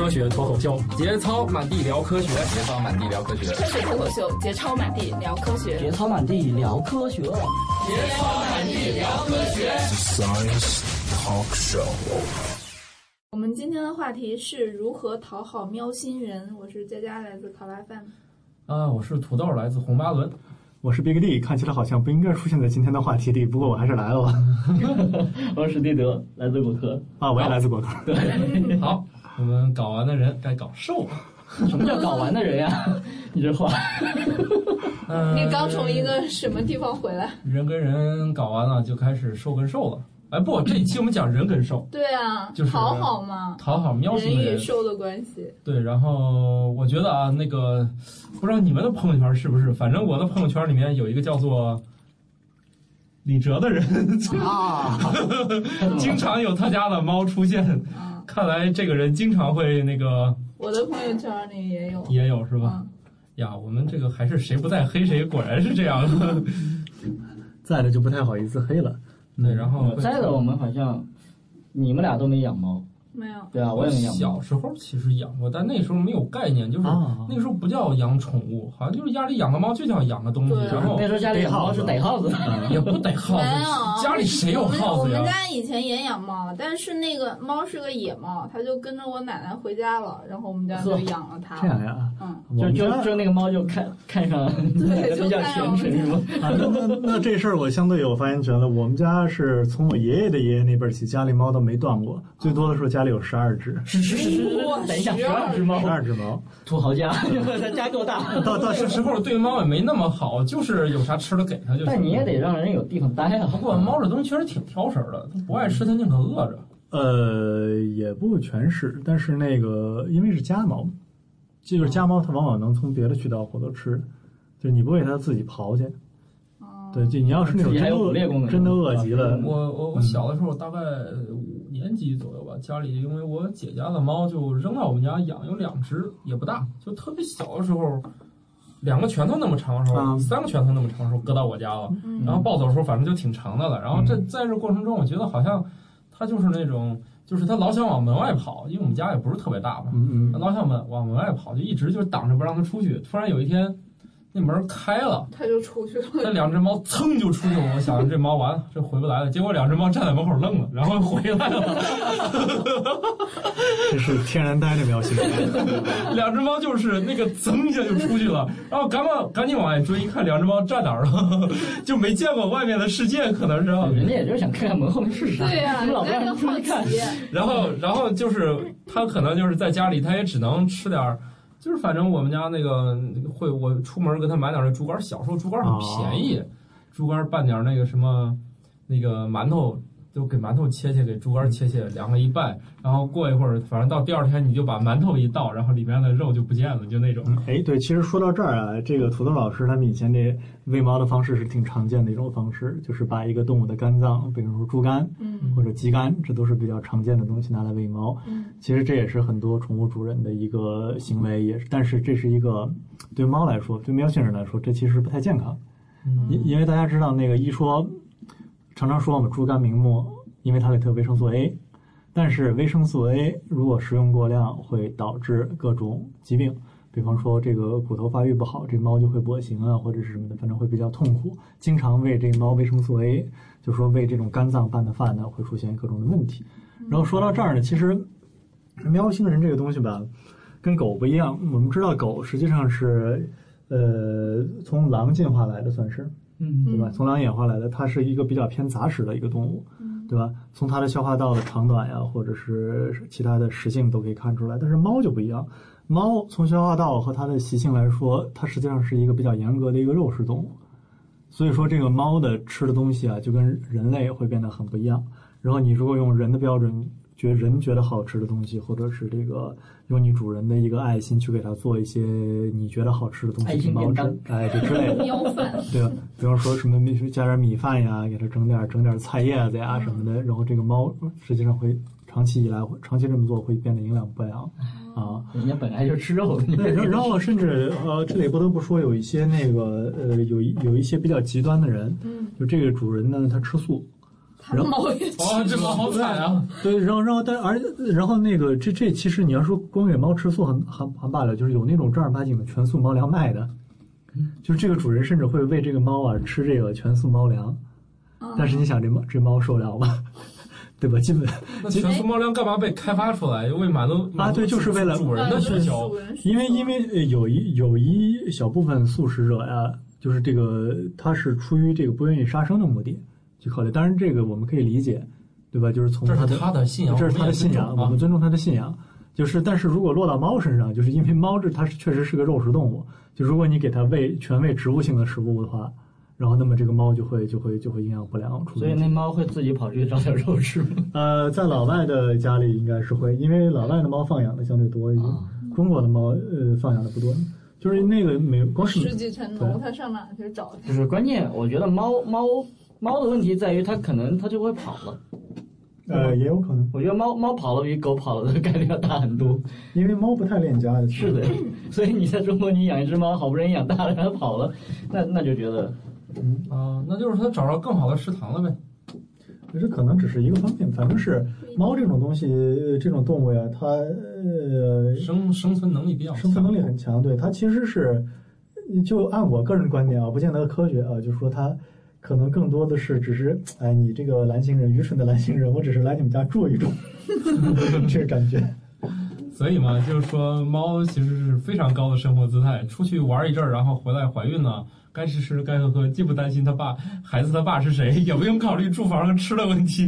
科学脱口秀，节操满地聊科学，节操满地聊科学，科学脱口秀，节操满地聊科学，节操满地聊科学，节操满地聊科学。Science Talk Show。我们今天的话题是如何讨好喵星人。我是佳佳，来自考拉饭。啊，我是土豆，来自红八轮。我是 Big D，看起来好像不应该出现在今天的话题里，不过我还是来了吧。我是史蒂德，来自果壳。啊，我也来自果壳。对，好。我们搞完的人该搞瘦了。什么叫搞完的人呀？你这话。你刚从一个什么地方回来？人跟人搞完了，就开始瘦跟瘦了。哎，不，这一期我们讲人跟瘦。对啊，就是讨好嘛，讨好喵星人与兽的关系。对，然后我觉得啊，那个不知道你们的朋友圈是不是？反正我的朋友圈里面有一个叫做李哲的人啊，经常有他家的猫出现。看来这个人经常会那个，我的朋友圈里也有，也有是吧？呀，我们这个还是谁不在黑谁，果然是这样。在的就不太好意思黑了。对，然后在的我们好像，你们俩都没养猫。没有，对啊，我也没养。小时候其实养过，但那时候没有概念，就是那时候不叫养宠物，好像就是家里养个猫就叫养个东西。然后那时候家里养猫是逮耗子，也不逮耗子。没有，家里谁有耗子呀？我们家以前也养猫，但是那个猫是个野猫，它就跟着我奶奶回家了，然后我们家就养了它。这样呀？嗯，就就就那个猫就看看上，对，就叫虔诚是吗？啊，那那那这事儿我相对有发言权了。我们家是从我爷爷的爷爷那辈起，家里猫都没断过，最多的时候家家里有十二只。是是是，等一下，十二只猫，十二只猫，土豪家，他家够大。到到这时候对猫也没那么好，就是有啥吃的给它就。但你也得让人有地方待啊。不过猫这东西确实挺挑食的，它不爱吃，它宁可饿着。呃，也不全是，但是那个因为是家猫，就是家猫，它往往能从别的渠道获得吃，就是你不喂它自己刨去。对，就你要是那种真饿，真的饿极了。我我我小的时候大概年级左右吧，家里因为我姐家的猫就扔到我们家养，有两只也不大，就特别小的时候，两个拳头那么长的时候，三个拳头那么长的时候搁到我家了。然后抱走的时候反正就挺长的了。然后这在这过程中，我觉得好像它就是那种，就是它老想往门外跑，因为我们家也不是特别大嘛，嗯老想门往门外跑，就一直就挡着不让它出去。突然有一天。那门开了，它就出去了。那两只猫噌就出去了。我想这猫完了，这回不来了。结果两只猫站在门口愣了，然后回来了。这是天然呆的喵星人。两只猫就是那个噌一下就出去了，然后赶忙赶紧往外追，一看两只猫站哪儿了，就没见过外面的世界，可能是。人家也就是想看看门后面是啥。对呀，老不让出去看。然后，然后就是他可能就是在家里，他也只能吃点。就是反正我们家那个会，我出门给他买点那猪肝。小时候猪肝很便宜，猪肝拌点那个什么，那个馒头，就给馒头切切，给猪肝切切，凉了一拌，然后过一会儿，反正到第二天你就把馒头一倒，然后里面的肉就不见了，就那种。哎，对，其实说到这儿啊，这个土豆老师他们以前这喂猫的方式是挺常见的一种方式，就是把一个动物的肝脏，比如说猪肝，嗯，或者鸡肝，这都是比较常见的东西拿来喂猫。嗯，其实这也是很多宠物主人的一个行为，也是，但是这是一个对猫来说，对喵星人来说，这其实不太健康。因因为大家知道那个一说，常常说我们猪肝明目，因为它里头有维生素 A，但是维生素 A 如果食用过量，会导致各种疾病。比方说，这个骨头发育不好，这猫就会跛行啊，或者是什么的，反正会比较痛苦。经常喂这猫维生素 A，就说喂这种肝脏拌的饭呢，会出现各种的问题。然后说到这儿呢，其实喵星人这个东西吧，跟狗不一样。我们知道狗实际上是呃从狼进化来的，算是，嗯，对吧？从狼演化来的，它是一个比较偏杂食的一个动物，对吧？从它的消化道的长短呀，或者是其他的食性都可以看出来。但是猫就不一样。猫从消化道和它的习性来说，它实际上是一个比较严格的一个肉食动物，所以说这个猫的吃的东西啊，就跟人类会变得很不一样。然后你如果用人的标准，觉人觉得好吃的东西，或者是这个用你主人的一个爱心去给它做一些你觉得好吃的东西给猫吃，哎，这之类的，对吧？比方说什么加点米饭呀，给它整点整点菜叶子呀什么的，然后这个猫实际上会长期以来长期这么做会变得营养不良。啊，人家本来就吃肉的。对，然后甚至呃，这里不得不说，有一些那个呃，有有一些比较极端的人，嗯，就这个主人呢，他吃素，它猫也哇，这猫好惨啊！对，然后然后但而然后那个这这其实你要说光给猫吃素很很很罢了，就是有那种正儿八经的全素猫粮卖的，就是这个主人甚至会喂这个猫啊吃这个全素猫粮，但是你想这猫这猫受了吗？对吧？基本那全素猫粮干嘛被开发出来？为满足啊，对，就是为了主人的需求。因为因为有一有一小部分素食者呀，就是这个他是出于这个不愿意杀生的目的去考虑。当然，这个我们可以理解，对吧？就是从他的他的信仰，这是他的信仰，我们尊重他的信仰。就是，但是如果落到猫身上，就是因为猫这它是确实是个肉食动物，就如果你给它喂全喂植物性的食物的话。然后，那么这个猫就会就会就会营养不良。所以那猫会自己跑出去找点肉吃吗？呃，在老外的家里应该是会，因为老外的猫放养的相对多一些，中国的猫呃放养的不多。就是那个没光是十几层楼，它上哪去找？就是关键，我觉得猫猫猫的问题在于它可能它就会跑了。呃，也有可能。我觉得猫猫跑了比狗跑了的概率要大很多，因为猫不太恋家。是的，所以你在中国你养一只猫，好不容易养大了，它跑了，那那就觉得。嗯啊，那就是它找着更好的食堂了呗。这可能只是一个方面，反正是猫这种东西，这种动物呀，它呃生生存能力比较生存能力很强。对它其实是，就按我个人观点啊，不见得科学啊，就是说它可能更多的是只是哎，你这个蓝星人，愚蠢的蓝星人，我只是来你们家住一住，这个感觉。所以嘛，就是说猫其实是非常高的生活姿态，出去玩一阵儿，然后回来怀孕呢。该吃吃，该喝喝，既不担心他爸孩子他爸是谁，也不用考虑住房和吃的问题，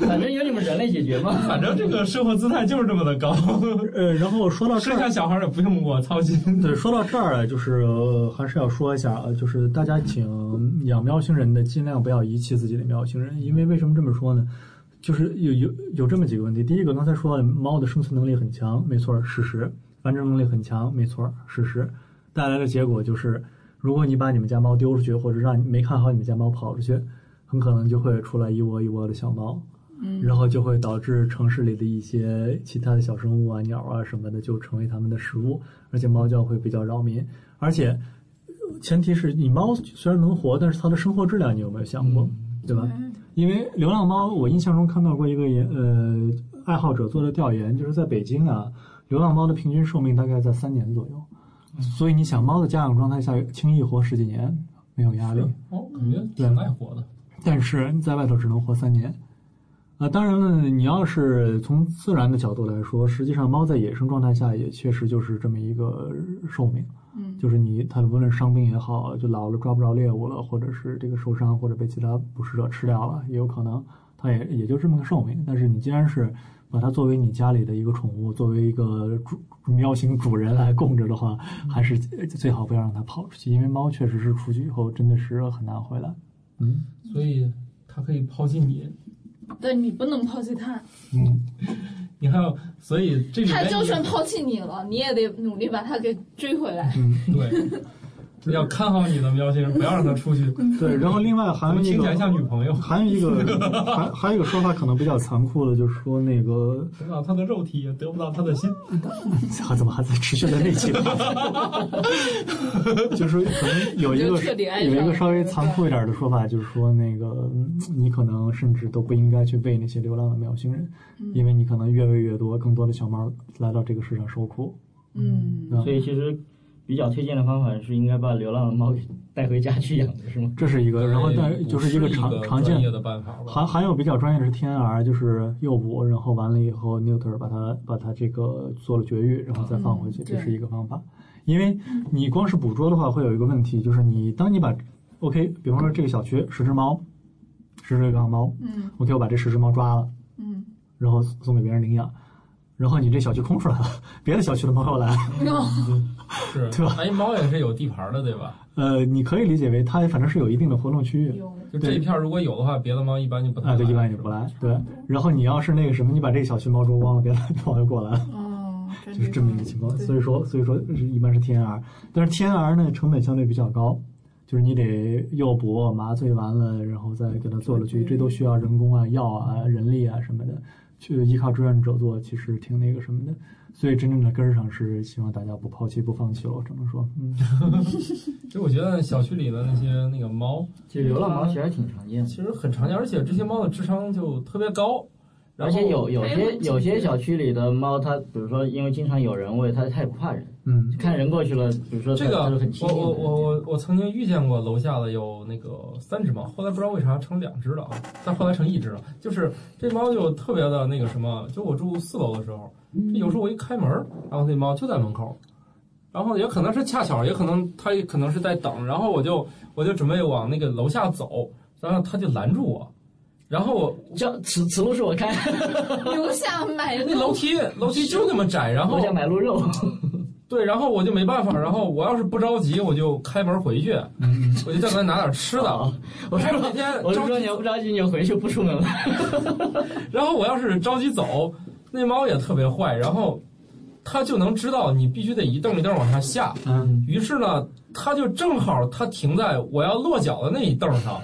反正由你们人类解决嘛。反正这个生活姿态就是这么的高。呃，然后说到生下小孩也不用我操心。对，说到这儿啊，就是还是要说一下，就是大家请养喵星人的尽量不要遗弃自己的喵星人，因为为什么这么说呢？就是有有有这么几个问题。第一个，刚才说猫的生存能力很强，没错，事实；繁殖能力很强，没错，事实。带来的结果就是。如果你把你们家猫丢出去，或者让你没看好你们家猫跑出去，很可能就会出来一窝一窝的小猫，嗯，然后就会导致城市里的一些其他的小生物啊、鸟啊什么的就成为它们的食物，而且猫叫会比较扰民。而且前提是你猫虽然能活，但是它的生活质量你有没有想过，对吧？因为流浪猫，我印象中看到过一个研呃爱好者做的调研，就是在北京啊，流浪猫的平均寿命大概在三年左右。所以你想，猫的家养状态下轻易活十几年没有压力，哦，感觉挺爱活的。但是在外头只能活三年，啊，当然了，你要是从自然的角度来说，实际上猫在野生状态下也确实就是这么一个寿命，嗯，就是你它无论伤病也好，就老了抓不着猎物了，或者是这个受伤或者被其他捕食者吃掉了，也有可能，它也也就这么个寿命。但是你既然是把它作为你家里的一个宠物，作为一个主喵型主人来供着的话，还是最好不要让它跑出去，因为猫确实是出去以后真的是很难回来。嗯，所以它可以抛弃你，对你不能抛弃他。嗯，你还有，所以这他就算抛弃你了，你也得努力把他给追回来。嗯，对。要看好你的喵星人，不要让他出去。对，然后另外还有一个像女朋友，还有一个还还有一个说法可能比较残酷的，就是说那个得到他的肉体，也得不到他的心。他怎么还在持续的内气？就是可能有一个有一个稍微残酷一点的说法，就是说那个你可能甚至都不应该去喂那些流浪的喵星人，因为你可能越喂越多，更多的小猫来到这个世上受苦。嗯，所以其实。比较推荐的方法是应该把流浪的猫带回家去养的是吗？这是一个，然后但就是一个常常见的办法。还还有比较专业的是 TNR，就是诱捕，然后完了以后 neuter 把它把它这个做了绝育，然后再放回去，这是一个方法。因为你光是捕捉的话，会有一个问题，就是你当你把 OK，比方说这个小区十只猫，十只流浪猫，嗯，OK，我把这十只猫抓了，嗯，然后送给别人领养。然后你这小区空出来了，别的小区的猫又来，是，对吧？哎，猫也是有地盘的，对吧？呃，你可以理解为它反正是有一定的活动区域。就这一片如果有的话，别的猫一般就不太。啊，对，一般就不来。对。然后你要是那个什么，你把这个小区猫捉光了，别的猫就过来了。哦。就是这么一个情况。所以说，所以说一般是 TNR，但是 TNR 呢成本相对比较高，就是你得诱捕、麻醉完了，然后再给它做了绝育，这都需要人工啊、药啊、人力啊什么的。去依靠志愿者做，其实挺那个什么的，所以真正的根儿上是希望大家不抛弃、不放弃了，只能说，嗯。其实我觉得小区里的那些那个猫，其实流浪猫其实还挺常见，其实很常见，而且这些猫的智商就特别高。而且有有些有些小区里的猫，它比如说因为经常有人喂，它它也不怕人。嗯，看人过去了，比如说这个，我我我我我曾经遇见过楼下的有那个三只猫，后来不知道为啥成两只了啊，但后来成一只了。就是这猫就特别的那个什么，就我住四楼的时候，有时候我一开门，然后那猫就在门口，然后也可能是恰巧，也可能它也可能是在等，然后我就我就准备往那个楼下走，然后它就拦住我。然后我叫此此路是我开，留下买那楼梯楼梯就那么窄，然后留下买鹿肉，对，然后我就没办法，然后我要是不着急，我就开门回去，我就再给他拿点吃的。我说那天我是说你要不着急，你就回去不出门了。然后我要是着急走，那猫也特别坏，然后它就能知道你必须得一蹬一蹬往下下，嗯，于是呢，它就正好它停在我要落脚的那一蹬上。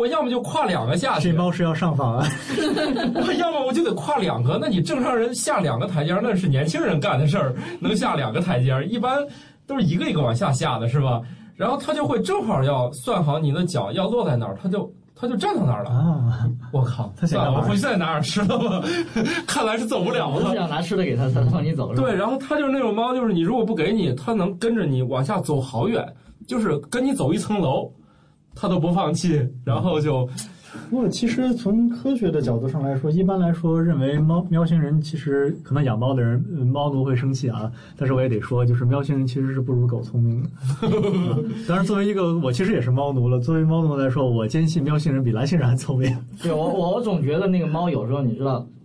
我要么就跨两个下去，这猫是要上访啊！我要么我就得跨两个，那你正常人下两个台阶那是年轻人干的事儿，能下两个台阶一般都是一个一个往下下的，是吧？然后他就会正好要算好你的脚要落在哪儿，他就他就站到那儿了。啊！我靠！算了，我回去再拿点吃的吧。看来是走不了了。是想拿吃的给他，他放你走。对，然后它就是那种猫，就是你如果不给你，它能跟着你往下走好远，就是跟你走一层楼。他都不放弃，然后就。不过，其实从科学的角度上来说，一般来说认为猫喵星人其实可能养猫的人猫奴会生气啊。但是我也得说，就是喵星人其实是不如狗聪明的。当然，作为一个我其实也是猫奴了。作为猫奴来说，我坚信喵星人比蓝星人还聪明。对我我我总觉得那个猫有时候你知道，它。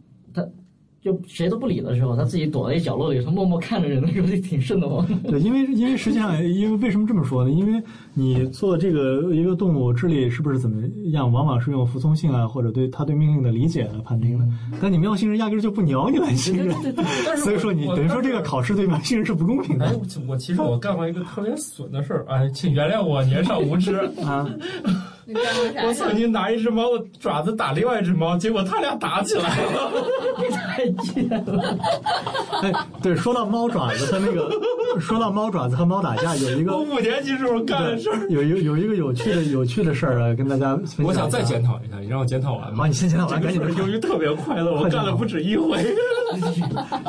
就谁都不理的时候，他自己躲在一角落里，他默默看着人的时候，就挺瘆得慌。对，因为因为实际上，因为为什么这么说呢？因为你做这个一个动物智力是不是怎么样，往往是用服从性啊，或者对他对命令的理解来判定的。但你喵星人压根就不鸟你 蓝星人，所以说你等于说这个考试对喵星人是不公平的。哎，我其实我干过一个特别损的事儿，哎，请原谅我年少无知啊。我曾经拿一只猫的爪子打另外一只猫，结果他俩打起来了，太贱了！哎，对，说到猫爪子，它那个说到猫爪子和猫打架，有一个我五年级时候干的事儿，有有有一个有趣的有趣的事儿啊，跟大家分享。我想再检讨一下，你让我检讨完吗？啊，你先检讨完，赶紧的。由于特别快乐，我干了不止一回。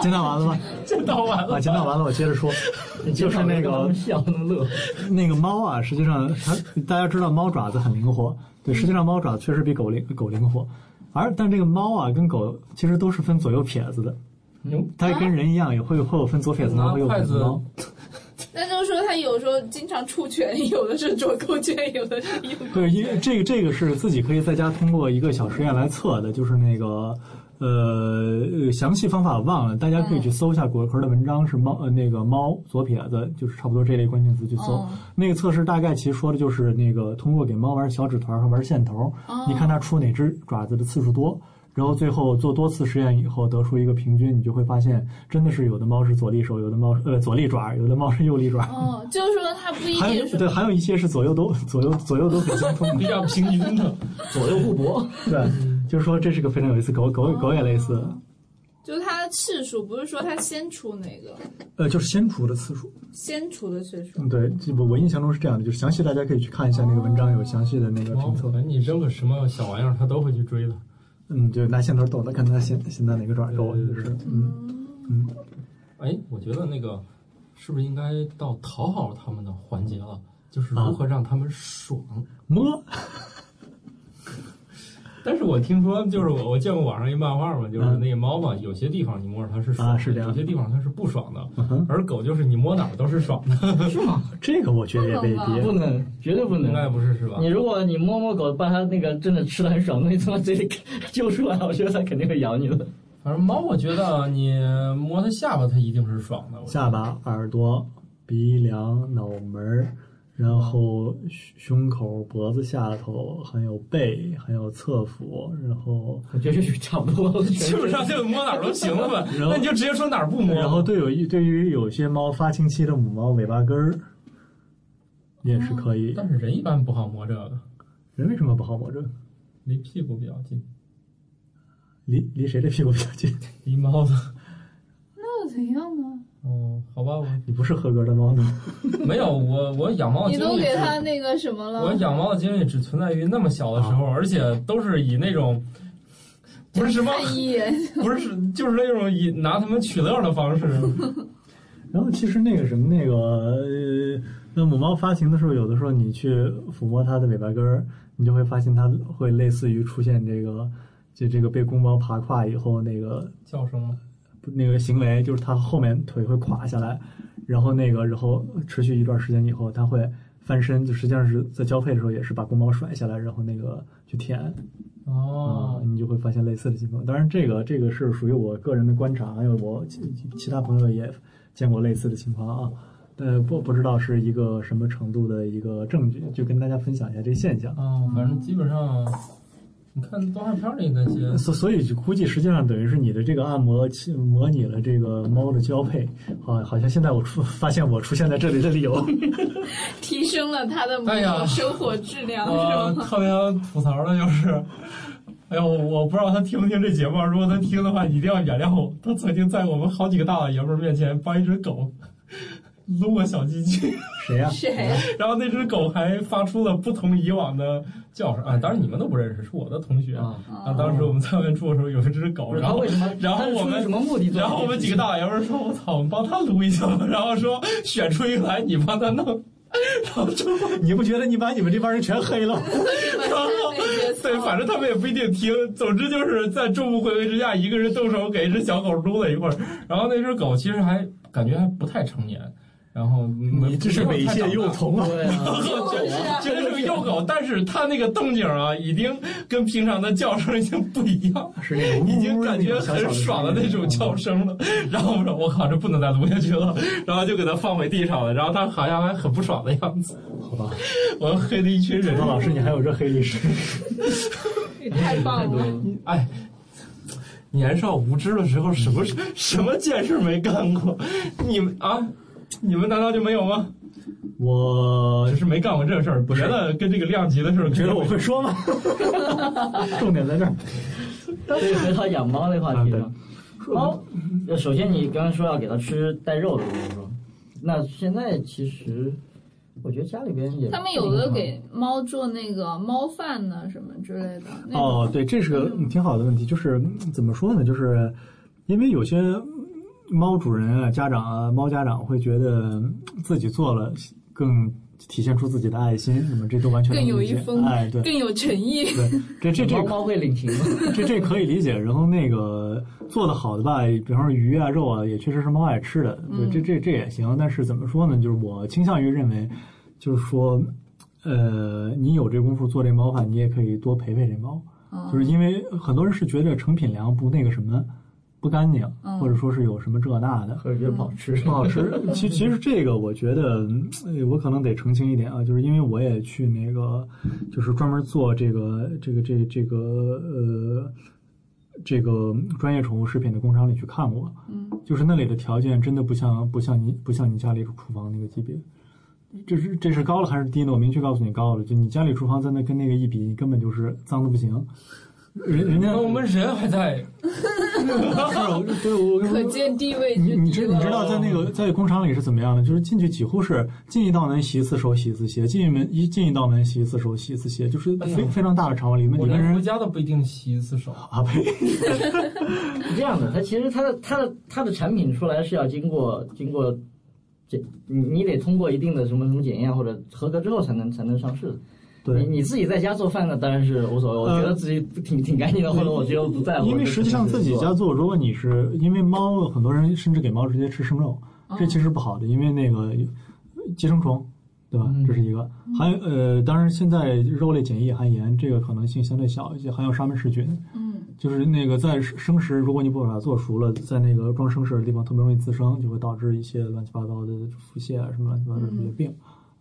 检讨完了吗？检讨完了。啊，检讨完了，我接着说，就是那个笑能乐，那个猫啊，实际上它大家知道猫爪子很灵。灵活，对，实际上猫爪确实比狗灵狗灵活，而但这个猫啊跟狗其实都是分左右撇子的，它跟人一样也会会有分左撇子猫和右撇子猫。那就是说它有时候经常出拳，有的是左勾拳，有的是右。对，因为这个这个是自己可以在家通过一个小实验来测的，就是那个。呃，详细方法忘了，大家可以去搜一下果壳的文章，是猫呃那个猫左撇子，就是差不多这类关键词去搜。那个测试大概其实说的就是那个通过给猫玩小纸团和玩线头，你看它出哪只爪子的次数多，然后最后做多次实验以后得出一个平均，你就会发现真的是有的猫是左利手，有的猫呃左利爪，有的猫是右利爪。哦，就是说它不一定是对，还有一些是左右都左右左右都很相通，比较平均的，左右互搏。对。就是说，这是个非常有意思，狗狗狗也类似，就是它的次数，不是说它先出哪个，呃，就是先出的次数，先出的次数。嗯对，我我印象中是这样的，就是详细大家可以去看一下那个文章，有详细的那个评测。你扔个什么小玩意儿，它都会去追的。嗯，就拿线头抖的，看它现现在哪个爪够，就是嗯嗯。哎，我觉得那个是不是应该到讨好他们的环节了？就是如何让他们爽摸。但是我听说，就是我我见过网上一漫画嘛，就是那个猫嘛，有些地方你摸着它是爽，是有些地方它是不爽的。而狗就是你摸哪儿都是爽的，是吗？这个我觉得也未必，不能，绝对不能，应该不是是吧？你如果你摸摸狗，把它那个真的吃的很爽，你从它嘴里揪出来，我觉得它肯定会咬你的。反正猫，我觉得你摸它下巴，它一定是爽的。下巴、耳朵、鼻梁、脑门儿。然后胸口、脖子下头，还有背，还有侧腹，然后这就差不多，基本上就摸哪儿都行了呗。那你就直接说哪儿不摸。然后对有对于有些猫发情期的母猫尾巴根儿也是可以，但是人一般不好摸这个。人为什么不好摸这个？离屁股比较近。离离谁的屁股比较近？离猫的。那又怎样好吧，我你不是合格的猫呢。没有，我我养猫的你经历只都给它那个什么了？我养猫的经历只存在于那么小的时候，而且都是以那种 不是什么，不是就是那种以拿它们取乐的方式。然后其实那个什么那个呃，那母猫发情的时候，有的时候你去抚摸它的尾巴根儿，你就会发现它会类似于出现这个就这个被公猫爬胯以后那个叫声吗？那个行为，就是它后面腿会垮下来，然后那个然后持续一段时间以后，它会翻身，就实际上是在交配的时候也是把公猫甩下来，然后那个去舔。哦啊，，你就会发现类似的情况。当然，这个这个是属于我个人的观察，还有我其其他朋友也见过类似的情况啊。呃，不不知道是一个什么程度的一个证据，就跟大家分享一下这个现象。哦，反正基本上，你看动画片里那些，所所以就估计实际上等于是你的这个按摩器模拟了这个猫的交配，好，好像现在我出发现我出现在这里的理由，提升了它的哎呀生活质量，我是吗？特别想吐槽的就是，哎呦，我我不知道他听不听这节目，如果他听的话，一定要原谅我。他曾经在我们好几个大老爷们儿面前帮一只狗撸过小鸡鸡，谁呀、谁呀？然后那只狗还发出了不同以往的叫声啊！当然你们都不认识，是我的同学。啊，啊，当时我们在外面住的时候，有一只狗，然后为什么？然后我们什么目的？然后我们几个大老爷们说：“我操，我们帮他撸一下吧。”然后说选出一个来，你帮他弄。然后之后，你不觉得你把你们这帮人全黑了吗？然后对，反正他们也不一定听。总之就是在众目睽睽之下，一个人动手给一只小狗撸了一会儿。然后那只狗其实还感觉还不太成年，然后你这是猥亵幼童啊！对啊，其实是个幼狗，但是它那个动静啊，已经跟平常的叫声已经不一样。是已经感觉很爽的那种叫声了，然后我说我靠，这不能再录下去了，然后就给它放回地上了，然后它好像还很不爽的样子。好吧，我们黑了一群人陈，老师，你还有这黑历史？太棒了！哎，年少无知的时候，什么事什么贱事没干过？你们啊，你们难道就没有吗？我只是没干过这事儿，别的跟这个量级的事儿，觉得我会说吗？重点在这儿。所以回到养猫那话题啊上，猫，呃首先你刚刚说要给它吃带肉的东西，那现在其实我觉得家里边也他们有的给猫做那个猫饭呢，什么之类的。哦，对，这是个嗯挺好的问题，就是嗯怎么说呢？就是因为有些猫主人啊、家长啊、猫家长会觉得嗯自己做了更体现出自己的爱心，那么这都完全更有能理解一风哎，对更有诚意。对，这这这猫猫会领情吗？这这可以理解。然后那个做的好的吧，比方说鱼啊、肉啊，也确实是猫爱吃的，对，这这这也行。但是怎么说呢？就是我倾向于认为，就是说，呃，你有这功夫做这猫饭，你也可以多陪陪这猫。嗯就是因为很多人是觉得成品粮不那个什么不干净，嗯或者说是有什么这那的。或者觉得不好吃？不好吃。其其实这个我觉得，我可能得澄清一点啊，就是因为我也去那个，就是专门做这个这个这这个呃这个专业宠物食品的工厂里去看过，嗯，就是那里的条件真的不像不像你不像你家里厨房那个级别。这是这是高了还是低呢？我明确告诉你高了，就你家里厨房在那跟那个一比，你根本就是脏的不行。人人家我们人还在，是，对我跟你说可见地位你你。知你知道在那个在工厂里是怎么样的？就是进去几乎是进一道门洗一次手洗一次鞋，进一门一进一道门洗一次手洗一次鞋，就是非非常大的厂房里面，我里面人连回家都不一定洗一次手。啊呸，是这样的，它其实它的它的它的产品出来是要经过经过这你你得通过一定的什么什么检验或者合格之后才能才能上市对。你自己在家做饭呢，当然是无所谓。我觉得自己挺挺干净的，或者我觉得不在乎。因为实际上自己家做，如果你是因为猫，很多人甚至给猫直接吃生肉，这其实不好的，因为那个寄生虫，对吧？嗯这是一个。还有呃，当然现在肉类检疫含盐，这个可能性相对小一些，含有沙门氏菌。嗯，就是那个在生食，如果你不把它做熟了，在那个装生食的地方特别容易滋生，就会导致一些乱七八糟的腹泻啊，什么乱七八糟的这些病，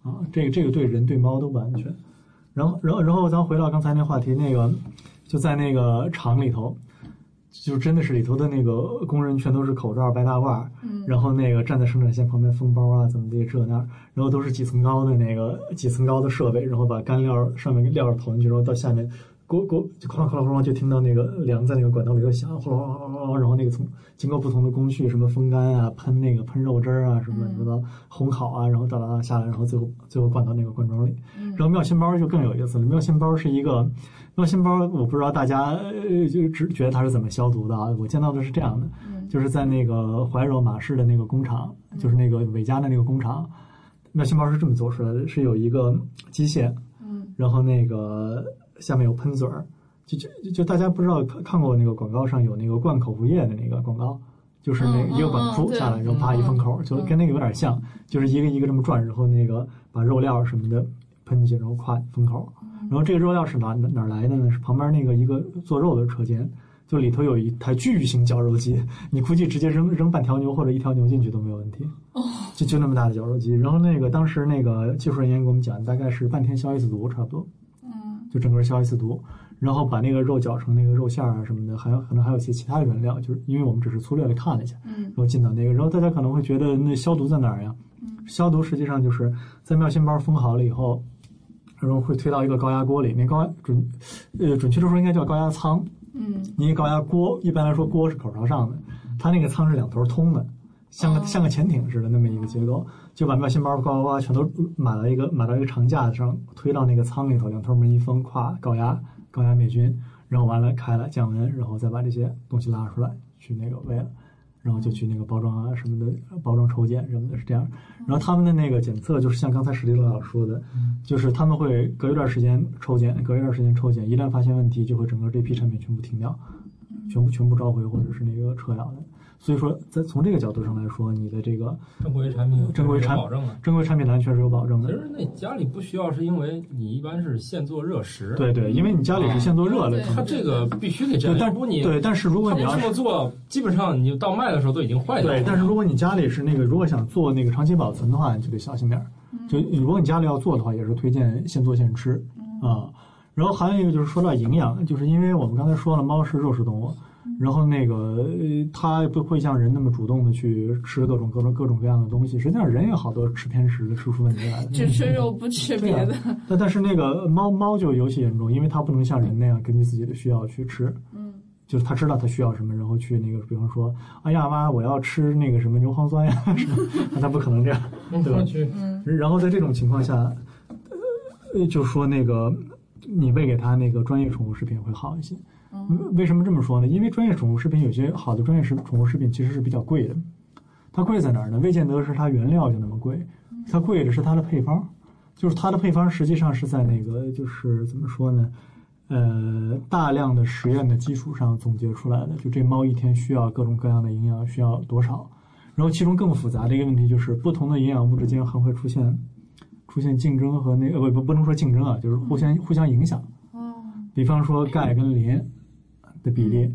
啊，这个这个对人对猫都不安全。然后，然后，然后咱回到刚才那话题，那个就在那个厂里头，就真的是里头的那个工人全都是口罩、白大褂，嗯然后那个站在生产线旁边封包啊，怎么的这那，然后都是几层高的那个几层高的设备，然后把干料上面料投进去，然后到下面咕咕就哐啷哐啷哐啷，就听到那个粮在那个管道里头响，哗啦哗啦哗啦，然后那个从经过不同的工序，什么风干啊、喷那个喷肉汁儿啊，什么乱七八糟烘烤啊，然后哒哒哒下来，然后最后最后灌到那个罐装里。然后妙心包就更有意思了，妙心包是一个妙心包，我不知道大家呃就只觉得它是怎么消毒的啊？我见到的是这样的，就是在那个怀柔马氏的那个工厂，就是那个伟嘉的那个工厂，妙心包是这么做出来的，是有一个机械，嗯，然后那个。下面有喷嘴儿，就就就大家不知道看看过那个广告上有那个灌口服液的那个广告，就是那一个管子下来，然后啪一封口，就跟那个有点像，就是一个一个这么转，然后那个把肉料什么的喷进去，然后咵封口。然后这个肉料是哪哪来的呢？是旁边那个一个做肉的车间，就里头有一台巨型绞肉机，你估计直接扔扔半条牛或者一条牛进去都没有问题。哦，就就那么大的绞肉机。然后那个当时那个技术人员给我们讲，大概是半天消一次毒，差不多。就整个消一次毒，然后把那个肉搅成那个肉馅儿啊什么的，还有可能还有一些其他的原料，就是因为我们只是粗略的看了一下，嗯，然后进到那个，然后大家可能会觉得那消毒在哪儿呀？消毒实际上就是在妙心包封好了以后，然后会推到一个高压锅里，那高压准呃准确的说应该叫高压仓，嗯，因为高压锅一般来说锅是口朝上的，它那个仓是两头通的，像个像个潜艇似的那么一个结构。就把妙心包呱呱呱全都买了一个买到一个长架子上，推到那个仓里头，两头门一封，咵高压高压灭菌，然后完了开了降温，然后再把这些东西拉出来去那个喂了，然后就去那个包装啊什么的包装抽检什么的是这样。然后他们的那个检测就是像刚才史蒂乐老师说的，就是他们会隔一段时间抽检，隔一段时间抽检，一旦发现问题，就会整个这批产品全部停掉，全部全部召回或者是那个撤掉的。所以说，在从这个角度上来说，你的这个正规产品，正规产保证的，正规产品安全是有保证的。其实那家里不需要，是因为你一般是现做热食。对对，因为你家里是现做热的，它这个必须得这样。但不你对，但是如果你要这么做，基本上你到卖的时候都已经坏掉了。对，但是如果你家里是那个，如果想做那个长期保存的话，你就得小心点儿。就如果你家里要做的话，也是推荐现做现吃啊。然后还有一个就是说到营养，就是因为我们刚才说了，猫是肉食动物。然后那个它不会像人那么主动的去吃各种各种各种各样的东西。实际上人也好多吃偏食的，吃出问题来的。只吃肉不吃别的。但但是那个猫猫就尤其严重，因为它不能像人那样根据自己的需要去吃。嗯。就是它知道它需要什么，然后去那个，比方说，哎呀妈，我要吃那个什么牛磺酸呀什么，那它不可能这样，对吧？嗯。然后在这种情况下，呃，就说那个你喂给它那个专业宠物食品会好一些。为什么这么说呢？因为专业宠物食品有些好的专业食宠物食品其实是比较贵的，它贵在哪儿呢？未见得是它原料就那么贵，它贵的是它的配方，就是它的配方实际上是在那个就是怎么说呢？呃，大量的实验的基础上总结出来的。就这猫一天需要各种各样的营养需要多少？然后其中更复杂的一个问题就是不同的营养物质间还会出现出现竞争和那个不不不能说竞争啊，就是互相互相影响。比方说钙跟磷。的比例，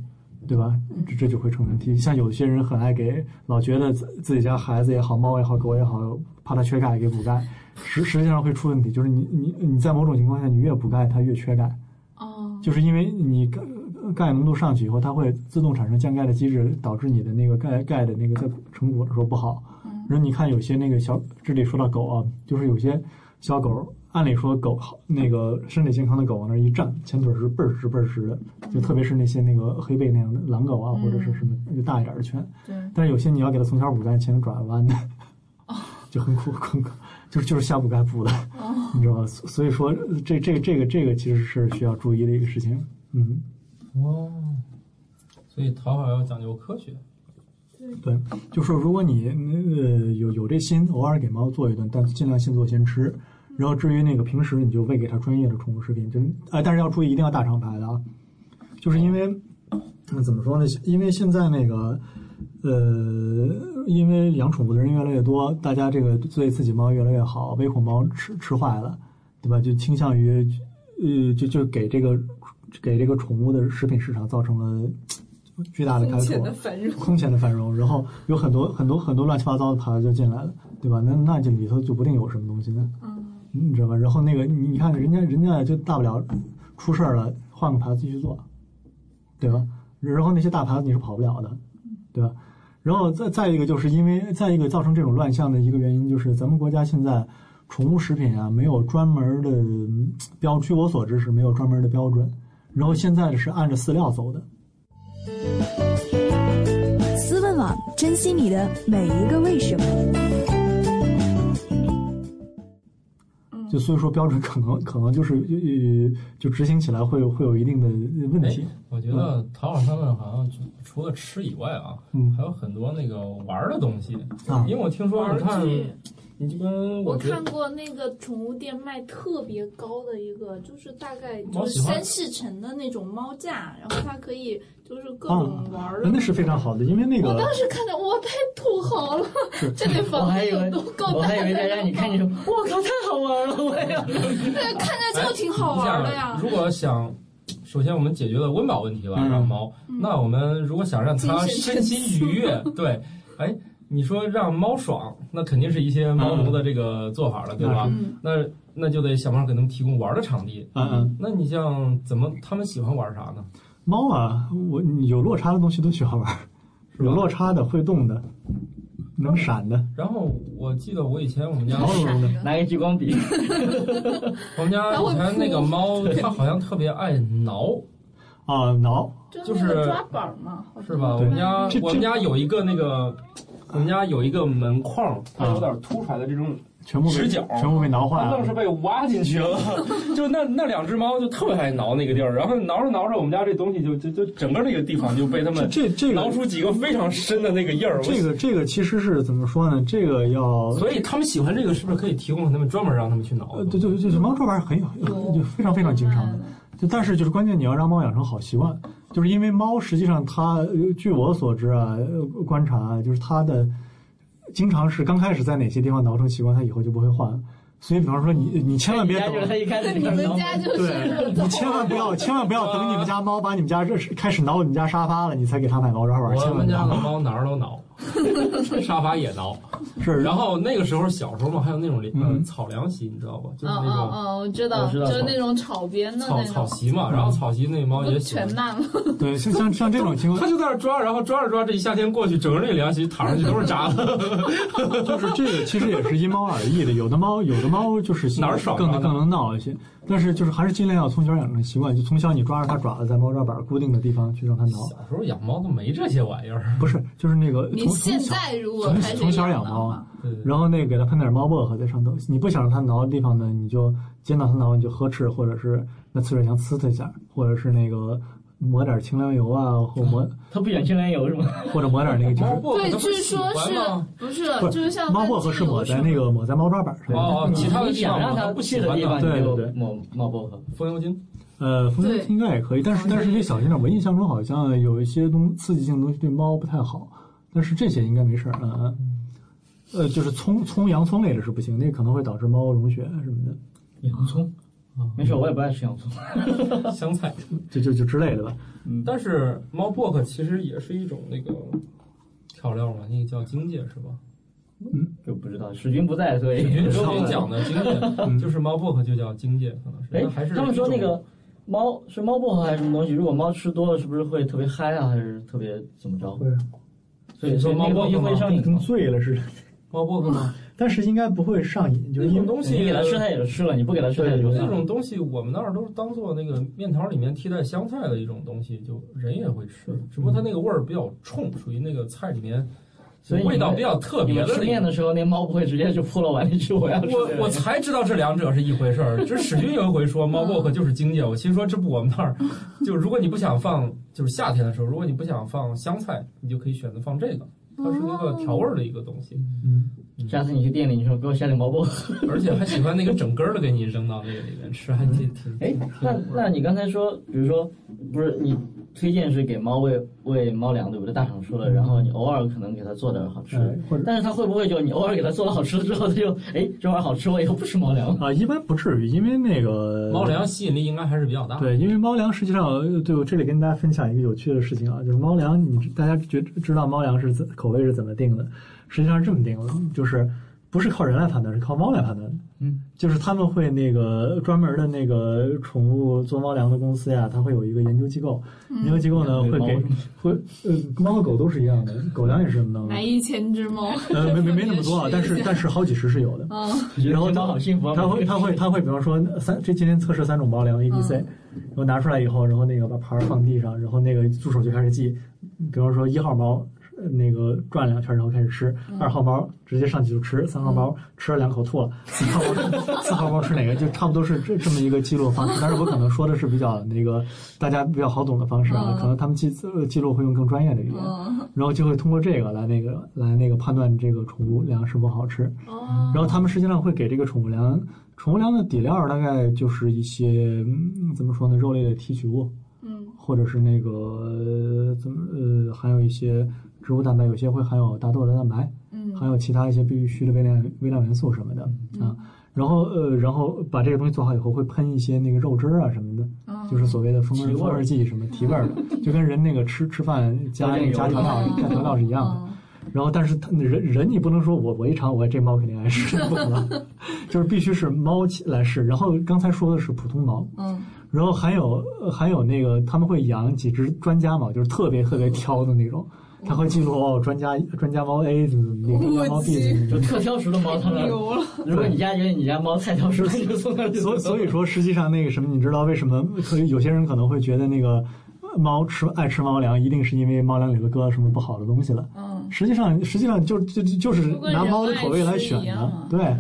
对吧？这这就会成问题。像有些人很爱给，老觉得自自己家孩子也好，猫也好，狗也好，怕它缺钙给补钙，实实际上会出问题。就是你你你在某种情况下，你越补钙，它越缺钙。哦。就是因为你钙钙浓度上去以后，它会自动产生降钙的机制，导致你的那个钙钙的那个在成果的时候不好。然后你看有些那个小，这里说到狗啊，就是有些小狗。按理说，狗好那个身体健康的狗往那一站，前腿是倍儿直倍儿直的，就特别是那些那个黑背那样的狼狗啊，或者是什么就大一点的犬。对。但是有些你要给它从小补钙，前腿爪弯的，就很苦很苦，就是 就是下补钙补的，你知道吧？所以说，这这这个这个其实是需要注意的一个事情。嗯。哦。所以讨好要讲究科学。对。就说如果你呃有有这心，偶尔给猫做一顿，但尽量先做先吃。然后至于那个平时你就喂给它专业的宠物食品，就啊，但是要注意一定要大厂牌的啊，就是因为那怎么说呢？因为现在那个呃，因为养宠物的人越来越多，大家这个对自己猫越来越好，唯恐猫吃吃坏了，对吧？就倾向于呃，就就给这个给这个宠物的食品市场造成了巨大的开拓，空前的繁荣，然后有很多很多很多乱七八糟的牌子就进来了，对吧？那那这里头就不定有什么东西呢？你知道吧？然后那个你你看人家人家就大不了出事儿了，换个牌子继续做，对吧？然后那些大牌子你是跑不了的，对吧？然后再再一个就是因为再一个造成这种乱象的一个原因就是咱们国家现在宠物食品啊没有专门的标，据我所知是没有专门的标准。然后现在是按着饲料走的。思问网，珍惜你的每一个为什么。就所以说标准可能可能就是呃就执行起来会有会有一定的问题。我觉得淘宝上面好像除了吃以外啊，嗯，还有很多那个玩的东西啊。因为我听说，你看，你这边我看过那个宠物店卖特别高的一个，就是大概就是三四层的那种猫架，然后它可以就是各种玩的。那是非常好的，因为那个我当时看到哇，太土豪了，这得房子有多高？我还以为大家你看你说，我靠，太好玩了，我呀，对，看着就挺好玩的呀。如果想，首先我们解决了温饱问题了，让猫，那我们如果想让它身心愉悦，对，哎。你说让猫爽，那肯定是一些猫奴的这个做法了，对吧？那那就得想办法给他们提供玩的场地。嗯嗯。那你像怎么他们喜欢玩啥呢？猫啊，我有落差的东西都喜欢玩，有落差的、会动的、能闪的。然后我记得我以前我们家拿个激光笔，我们家以前那个猫，它好像特别爱挠。啊，挠就是抓板嘛，是吧？我们家我们家有一个那个，我们家有一个门框，它有点凸出来的这种全部直角，全部被挠坏了，愣是被挖进去了。就那那两只猫就特别爱挠那个地儿，然后挠着挠着，我们家这东西就就就整个那个地方就被他们这这挠出几个非常深的那个印儿。这个这个其实是怎么说呢？这个要所以他们喜欢这个，是不是可以提供他们专门让他们去挠？呃，对对对，猫这玩意儿很有，就非常非常经常的。就但是就是关键，你要让猫养成好习惯，就是因为猫实际上它，据我所知啊，观察啊，就是它的经常是刚开始在哪些地方挠成习惯，它以后就不会换。所以，比方说你你千万别等，你们家就是对，你千万不要千万不要等你们家猫把你们家这开始挠你们家沙发了，你才给它买猫抓板。我们家的猫哪儿都挠，沙发也挠。是，然后那个时候小时候嘛，还有那种嗯草凉席，你知道吧？就是那种，嗯我知道，就是那种草编的草草席嘛。然后草席那猫也全烂了。对，像像像这种情况，它就在那抓，然后抓着抓，这一夏天过去，整个那凉席躺上去都是渣子。就是这个其实也是因猫而异的，有的猫有的猫就是哪儿爽更更能闹一些，但是就是还是尽量要从小养成习惯，就从小你抓着它爪子在猫抓板固定的地方去让它挠。小时候养猫都没这些玩意儿，不是，就是那个你现在如果从从小养猫。然后那个给它喷点猫薄荷在上头，你不想让它挠的地方呢，你就见到它挠你就呵斥，或者是那呲水枪呲它一下，或者是那个抹点清凉油啊，或抹。它不喜欢清凉油是吗？或者抹点那个就是。对，据说是不是就是像猫薄荷是抹在那个抹在猫抓板上。哦哦，其他的想让它不去的地方，对对对，抹猫薄荷、风油精。呃，风油精应该也可以，但是但是得小心点。我印象中好像有一些东刺激性的东西对猫不太好，但是这些应该没事儿嗯。呃，就是葱、葱、洋葱类的是不行，那可能会导致猫溶血什么的。洋葱，没事，我也不爱吃洋葱。香菜，就就就之类的吧。嗯，但是猫薄荷其实也是一种那个调料嘛，那个叫荆芥是吧？嗯，就不知道，史君不在，所以史君史君讲的荆芥 就是猫薄荷就叫荆芥，可能是。哎，还是他们说那个猫是猫薄荷还是什么东西？如果猫吃多了，是不是会特别嗨啊？还是特别怎么着？会。所以说猫薄荷会上瘾，跟醉了似的。猫薄荷吗？但是应该不会上瘾，就是那种东西，你给它吃它也就吃了，你不给它吃它也就那种东西，我们那儿都是当做那个面条里面替代香菜的一种东西，就人也会吃，只不过它那个味儿比较冲，属于那个菜里面，所以味道比较特别的。吃面的时候，那猫不会直接就扑到碗里去，我要吃。我我才知道这两者是一回事儿。这史军有一回说 猫薄荷就是荆芥，我心说这不我们那儿，就如果你不想放，就是夏天的时候，如果你不想放香菜，你就可以选择放这个。它是一个调味儿的一个东西，嗯，下次你去店里，你说给我下点毛薄荷，而且还喜欢那个整根儿的给你扔到那个里面吃，还挺挺。哎，那那你刚才说，比如说，不是你推荐是给猫喂喂猫粮，对不对？大厂说了，然后你偶尔可能给它做点好吃，但是它会不会就你偶尔给它做了好吃的之后，它就哎这玩意儿好吃，我以后不吃猫粮啊？一般不至于，因为那个猫粮吸引力应该还是比较大。对，因为猫粮实际上，对我这里跟大家分享一个有趣的事情啊，就是猫粮，你大家觉知道猫粮是怎口味是怎么定的？实际上是这么定的，就是不是靠人来判断，是靠猫来判断的。嗯，就是他们会那个专门的那个宠物做猫粮的公司呀，它会有一个研究机构，研究机构呢会给会呃猫和狗都是一样的，狗粮也是这么弄的。买一千只猫？呃，没没没那么多啊，但是但是好几十是有的。嗯，然后猫好幸福啊。他会他会他会比方说三这今天测试三种猫粮 A B C，然后拿出来以后，然后那个把盘儿放地上，然后那个助手就开始记，比方说一号猫。那个转两圈，然后开始吃。二号猫直接上去就吃，三号猫吃了两口吐了。四号猫四号猫吃哪个？就差不多是这这么一个记录方式。但是我可能说的是比较那个大家比较好懂的方式啊，可能他们记记录会用更专业的语言，然后就会通过这个来那个来那个判断这个宠物粮是否好吃。然后他们实际上会给这个宠物粮，宠物粮的底料大概就是一些怎么说呢，肉类的提取物，嗯，或者是那个怎么呃，还有一些。植物蛋白有些会含有大豆的蛋白，嗯，还有其他一些必须的微量微量元素什么的啊。然后呃，然后把这个东西做好以后，会喷一些那个肉汁啊什么的，就是所谓的风味风味剂什么提味的，就跟人那个吃吃饭加那个加调料 加调料是一样的。然后，但是它人人你不能说我我一尝我这猫肯定爱吃，不可能，就是必须是猫来试。然后刚才说的是普通猫，嗯，然后还有还有那个他们会养几只专家猫，就是特别特别挑的那种。他会记录哦，专家专家猫 A 怎么怎么地，专家猫 B 怎么就特挑食的猫，他们如果你家觉得你家猫太挑食了，就送那所所以说，实际上那个什么，你知道为什么？可有些人可能会觉得那个猫吃爱吃猫粮，一定是因为猫粮里头搁了什么不好的东西了。嗯，实际上实际上就就就是拿猫的口味来选的，对。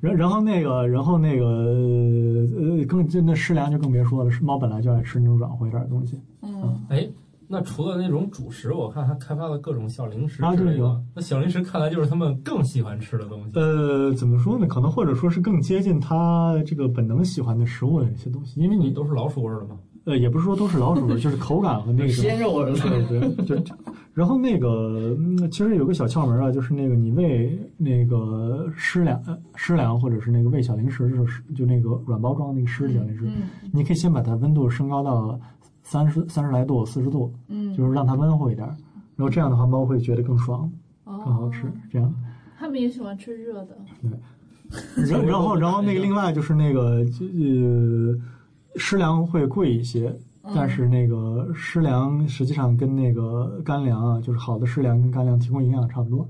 然然后那个然后那个呃更就那湿粮就更别说了，是猫本来就爱吃那种软和一点的东西。嗯，哎。那除了那种主食，我看还开发了各种小零食之类的。那小零食看来就是他们更喜欢吃的东西。呃，怎么说呢？可能或者说是更接近他这个本能喜欢的食物的一些东西，因为你都是老鼠味的嘛。呃，也不是说都是老鼠味，就是口感和那个 鲜肉味对对，就然后那个其实有个小窍门啊，就是那个你喂那个湿粮、湿粮或者是那个喂小零食，的时候就那个软包装那个湿的小零食，你可以先把它温度升高到。三十三十来度，四十度，嗯，就是让它温和一点，然后这样的话，猫会觉得更爽，更好吃。这样，它们也喜欢吃热的。对，然然后然后那个另外就是那个呃，湿粮会贵一些，但是那个湿粮实际上跟那个干粮啊，就是好的湿粮跟干粮提供营养差不多，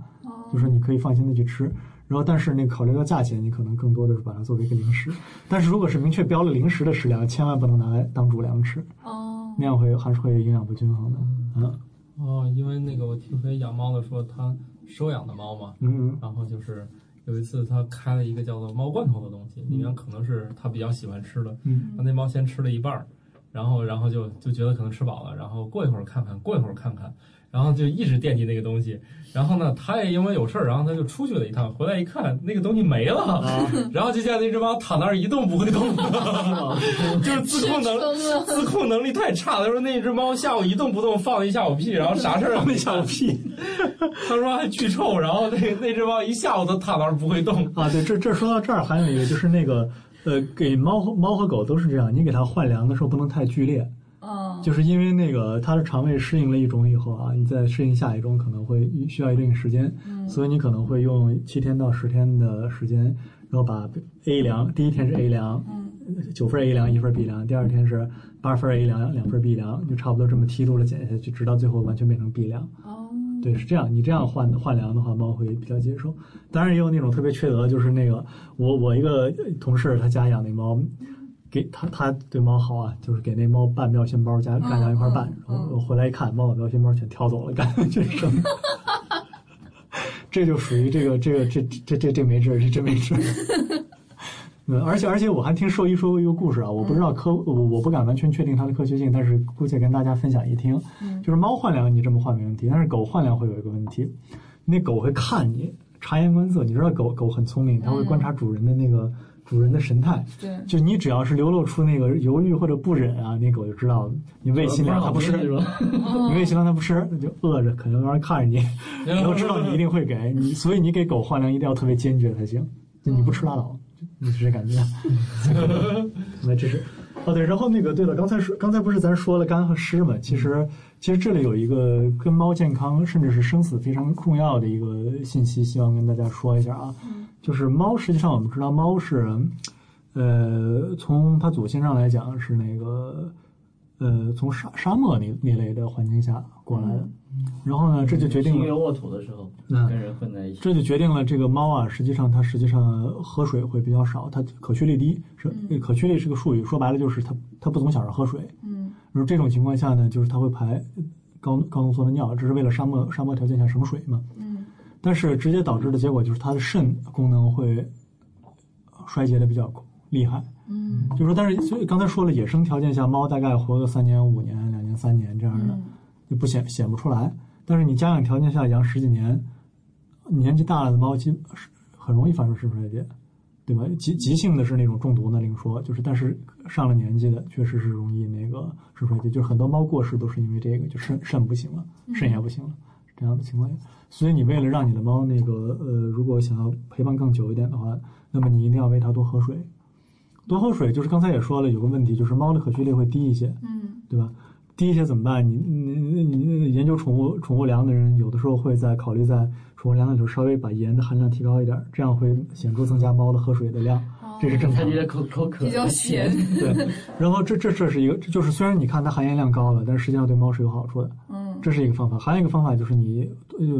就是你可以放心的去吃。然后，但是那个考虑到价钱，你可能更多的是把它作为一个零食。但是如果是明确标了零食的食粮，千万不能拿来当主粮吃。哦，那样会还是会营养不均衡的。嗯。哦，因为那个我听谁养猫的说他收养的猫嘛，嗯，然后就是有一次他开了一个叫做猫罐头的东西，里面可能是他比较喜欢吃的。嗯。那猫先吃了一半儿，然后然后就就觉得可能吃饱了，然后过一会儿看看，过一会儿看看。然后就一直惦记那个东西，然后呢，他也因为有事儿，然后他就出去了一趟，回来一看，那个东西没了，然后就见那只猫躺那儿一动不会动，就是自控能自控能力太差。他说那只猫下午一动不动放了一下午屁，然后啥事儿放一下午屁，他说还巨臭，然后那那只猫一下午都躺那儿不会动啊。对，这这说到这儿还有一个就是那个呃，给猫和猫和狗都是这样，你给它换粮的时候不能太剧烈。就是因为那个它的肠胃适应了一种以后啊，你再适应下一种可能会需要一定时间，所以你可能会用七天到十天的时间，然后把 A 粮第一天是 A 粮，九份 A 粮一份 B 粮，第二天是八份 A 粮两份 B 粮，就差不多这么梯度的减下去，直到最后完全变成 B 粮。哦，对，是这样，你这样换换粮的话，猫会比较接受。当然也有那种特别缺德，就是那个我我一个同事他家养那猫。给他，他对猫好啊，就是给那猫拌妙鲜包加干粮一块拌，然后回来一看，猫把妙鲜包全挑走了，干粮全剩。这就属于这个这个这这这这没治，这真没治。嗯，而且而且我还听兽医说过一个故事啊，我不知道科我我不敢完全确定它的科学性，但是姑且跟大家分享一听。就是猫换粮你这么换没问题，但是狗换粮会有一个问题，那狗会看你，察言观色。你知道狗狗很聪明，它会观察主人的那个。主人的神态，对，就你只要是流露出那个犹豫或者不忍啊，那狗就知道你喂新粮它不吃，你喂新粮它不吃，那就饿着，可能在那看着你，然后知道你一定会给。你，所以你给狗换粮一定要特别坚决才行，就你不吃拉倒，你是这感觉。那这是，哦对，然后那个对了，刚才说刚才不是咱说了干和湿嘛？其实其实这里有一个跟猫健康甚至是生死非常重要的一个信息，希望跟大家说一下啊。就是猫，实际上我们知道，猫是，呃，从它祖先上来讲是那个，呃，从沙沙漠那那类的环境下过来的。然后呢，这就决定了握土的时候，跟人混在一起。这就决定了这个猫啊，实际上它实际上喝水会比较少，它可驱力低。是可驱力是个术语，说白了就是它它不怎么想着喝水。嗯。而这种情况下呢，就是它会排高高浓缩的尿，这是为了沙漠沙漠条件下省水嘛。嗯。但是直接导致的结果就是它的肾功能会衰竭的比较厉害。嗯。就说，但是所以刚才说了，野生条件下猫大概活个三年、五年、两年、三年这样的，就不显显不出来。但是你家养条件下养十几年，年纪大了的猫，基很容易发生肾衰竭，对吧？急急性的是那种中毒呢，另说，就是但是上了年纪的，确实是容易那个肾衰竭，就是很多猫过世都是因为这个，就肾肾不行了，肾也不行了，这样的情况下。所以你为了让你的猫那个呃，如果想要陪伴更久一点的话，那么你一定要喂它多喝水，多喝水。就是刚才也说了，有个问题就是猫的可驱力会低一些，嗯，对吧？低一些怎么办？你你你研究宠物宠物粮的人，有的时候会在考虑在宠物粮里头稍微把盐的含量提高一点，这样会显著增加猫的喝水的量，这是正常的。口口渴，比较咸。对，然后这这这是一个，就是虽然你看它含盐量高了，但是实际上对猫是有好处的。嗯，这是一个方法。还有一个方法就是你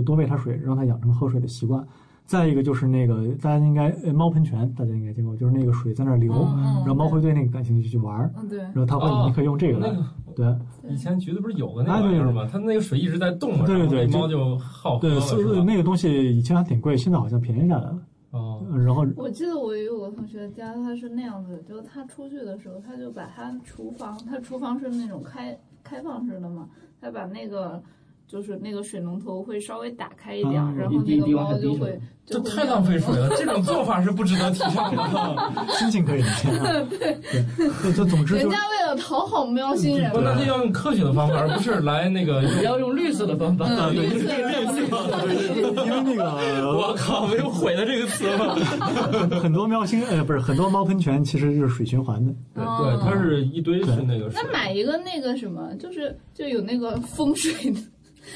多喂它水，让它养成喝水的习惯。再一个就是那个大家应该猫喷泉，大家应该见过，就是那个水在那儿流，然后猫会对那个感兴趣去玩儿。嗯，对。然后它会，你可以用这个来。对，以前橘子不是有个那玩意儿吗？它那个水一直在动嘛，对对对，猫就好喝。对，所以那个东西以前还挺贵，现在好像便宜下来了。哦。然后我记得我有个同学家，他是那样子，就他出去的时候，他就把他厨房，他厨房是那种开开放式的嘛，他把那个。就是那个水龙头会稍微打开一点，然后那个猫就会。这太浪费水了，这种做法是不值得提倡的。心情可以理解。对对，就总之。人家为了讨好喵星人。不，那就要用科学的方法，而不是来那个 要用绿色的方法。绿色。因为那个，我靠，没有“毁”的这个词吗？很多喵星呃，不是很多猫喷泉，其实就是水循环的。对对，它是一堆是那个。那买一个那个什么，就是就有那个风水的。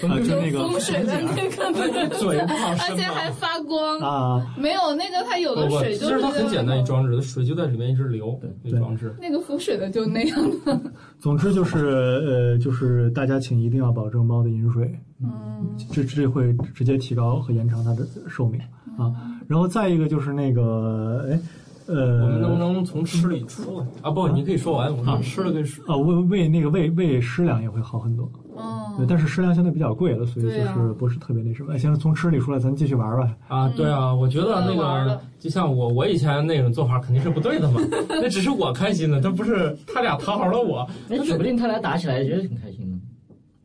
啊，就那个风水的那个 嘴不好而且还发光啊！没有那个，它有的水就是它很简单，一装置，水就在里面一直流。对，装置那个浮水的就那样的。总之就是呃，就是大家请一定要保证猫的饮水，嗯，这这会直接提高和延长它的寿命啊。然后再一个就是那个哎。呃，我们能不能从吃里出来啊？不，你可以说完。我们吃了跟啊，喂喂那个喂喂湿粮也会好很多。哦，对，但是食量相对比较贵了，所以就是不是特别那什么。行，从吃里出来，咱继续玩吧。啊，对啊，我觉得那个就像我我以前那种做法肯定是不对的嘛。那只是我开心的，但不是他俩讨好了我。那指不定他俩打起来也觉得挺开心的，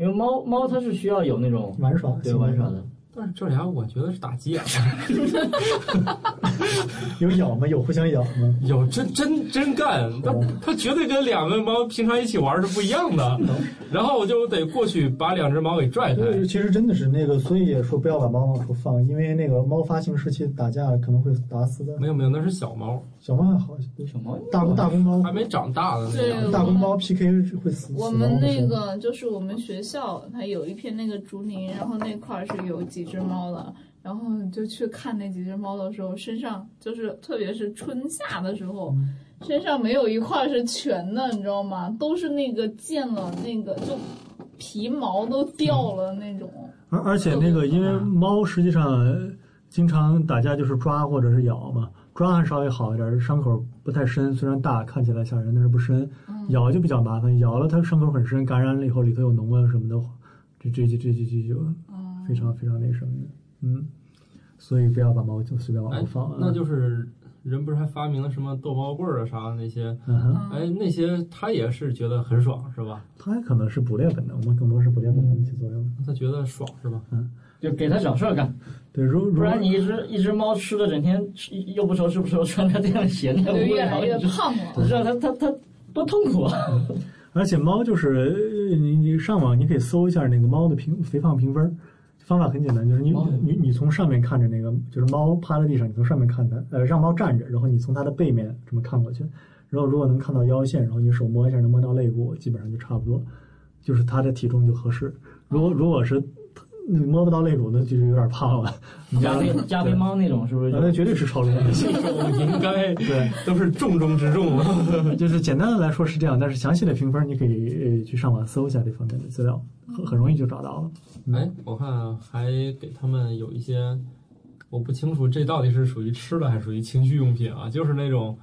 因为猫猫它是需要有那种玩耍，对玩耍的。但是这俩我觉得是打急眼了，有咬吗？有互相咬吗？有真真真干，他他绝对跟两个猫平常一起玩是不一样的。然后我就得过去把两只猫给拽开。其实真的是那个，所以也说不要把猫往出放，因为那个猫发情时期打架可能会打死的。没有没有，那是小猫，小猫还好，小猫大大公猫还没长大的那种。大公猫 PK 会死。我们那个就是我们学校，它有一片那个竹林，然后那块是有几只猫了。然后就去看那几只猫的时候，身上就是特别是春夏的时候，身上没有一块是全的，你知道吗？都是那个见了那个就皮毛都掉了那种。而而且那个因为猫实际上经常打架就是抓或者是咬嘛，抓还稍微好一点，伤口不太深，虽然大看起来吓人，但是不深。咬就比较麻烦，咬了它伤口很深，感染了以后里头有脓啊什么的，这这这这这就非常非常那什么的。嗯，所以不要把猫就随便往外放。那就是人不是还发明了什么逗猫棍儿啊啥那些？嗯哎，那些他也是觉得很爽是吧？他可能是捕猎本能嘛，更多是捕猎本能起作用。他觉得爽是吧？嗯，就给他找事儿干。对，如不然你一只一只猫吃的整天又不愁吃不愁，穿它这样闲的，越来越胖了。你知道它它它多痛苦啊！而且猫就是你你上网你可以搜一下那个猫的评肥胖评分。方法很简单，就是你你你从上面看着那个，就是猫趴在地上，你从上面看它，呃，让猫站着，然后你从它的背面这么看过去，然后如果能看到腰线，然后你手摸一下能摸到肋骨，基本上就差不多，就是它的体重就合适。如果如果是那摸不到肋骨，那就是有点胖了。加菲加菲猫那种是不是？那绝对是超重的，应该对，都是重中之重。就是简单的来说是这样，但是详细的评分你可以去上网搜一下这方面的资料，很很容易就找到了。哎，我看还给他们有一些，我不清楚这到底是属于吃的还是属于情趣用品啊？就是那种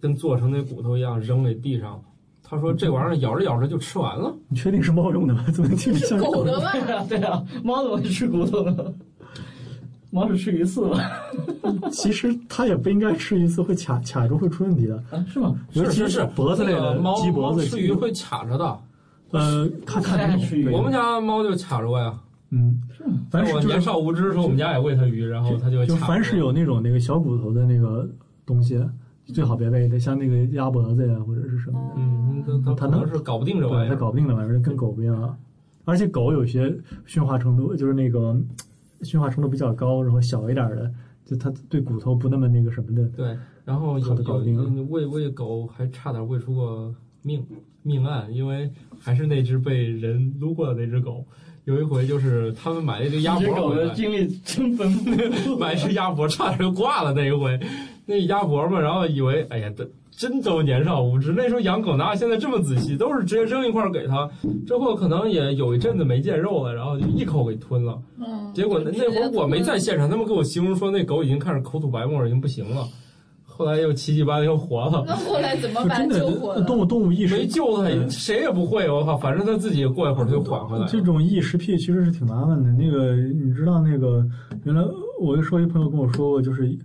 跟做成那骨头一样扔在地上。他说这玩意儿咬着咬着就吃完了。你确定是猫用的吗？怎么听着像狗的吧？对啊，猫怎么会吃骨头呢？猫是吃鱼刺吧？其实它也不应该吃鱼刺，会卡卡住，会出问题的。啊，是吗？尤其是脖子类的猫，鸡脖子吃鱼会卡着的。呃，看看吃鱼。我们家猫就卡着过呀。嗯，凡是我年少无知的时候，我们家也喂它鱼，然后它就就凡是有那种那个小骨头的那个东西。最好别喂它，像那个鸭脖子呀，或者是什么的。嗯，它它能是搞不定这玩意儿，它搞不定这玩意儿，跟狗不一样。而且狗有些驯化程度，就是那个驯化程度比较高，然后小一点的，就它对骨头不那么那个什么的。对，然后有搞定喂喂狗还差点喂出过命命案，因为还是那只被人撸过的那只狗。有一回就是他们买了一只鸭脖狗的，经历真丰富，买一只鸭脖差点就挂了那一回。那鸭脖嘛，然后以为哎呀，真真都年少无知。那时候养狗哪有现在这么仔细？都是直接扔一块给它，之后可能也有一阵子没见肉了，然后就一口给吞了。嗯。结果那那会儿我没在现场，他们给我形容说那狗已经开始口吐白沫，已经不行了。后来又奇迹般又活了。那后来怎么办？救活动物动物意识没救它，谁也不会。我靠，反正它自己过一会儿它就缓回来。这种异食癖其实是挺麻烦的。那个你知道那个原来我就说一朋友跟我说过，就是。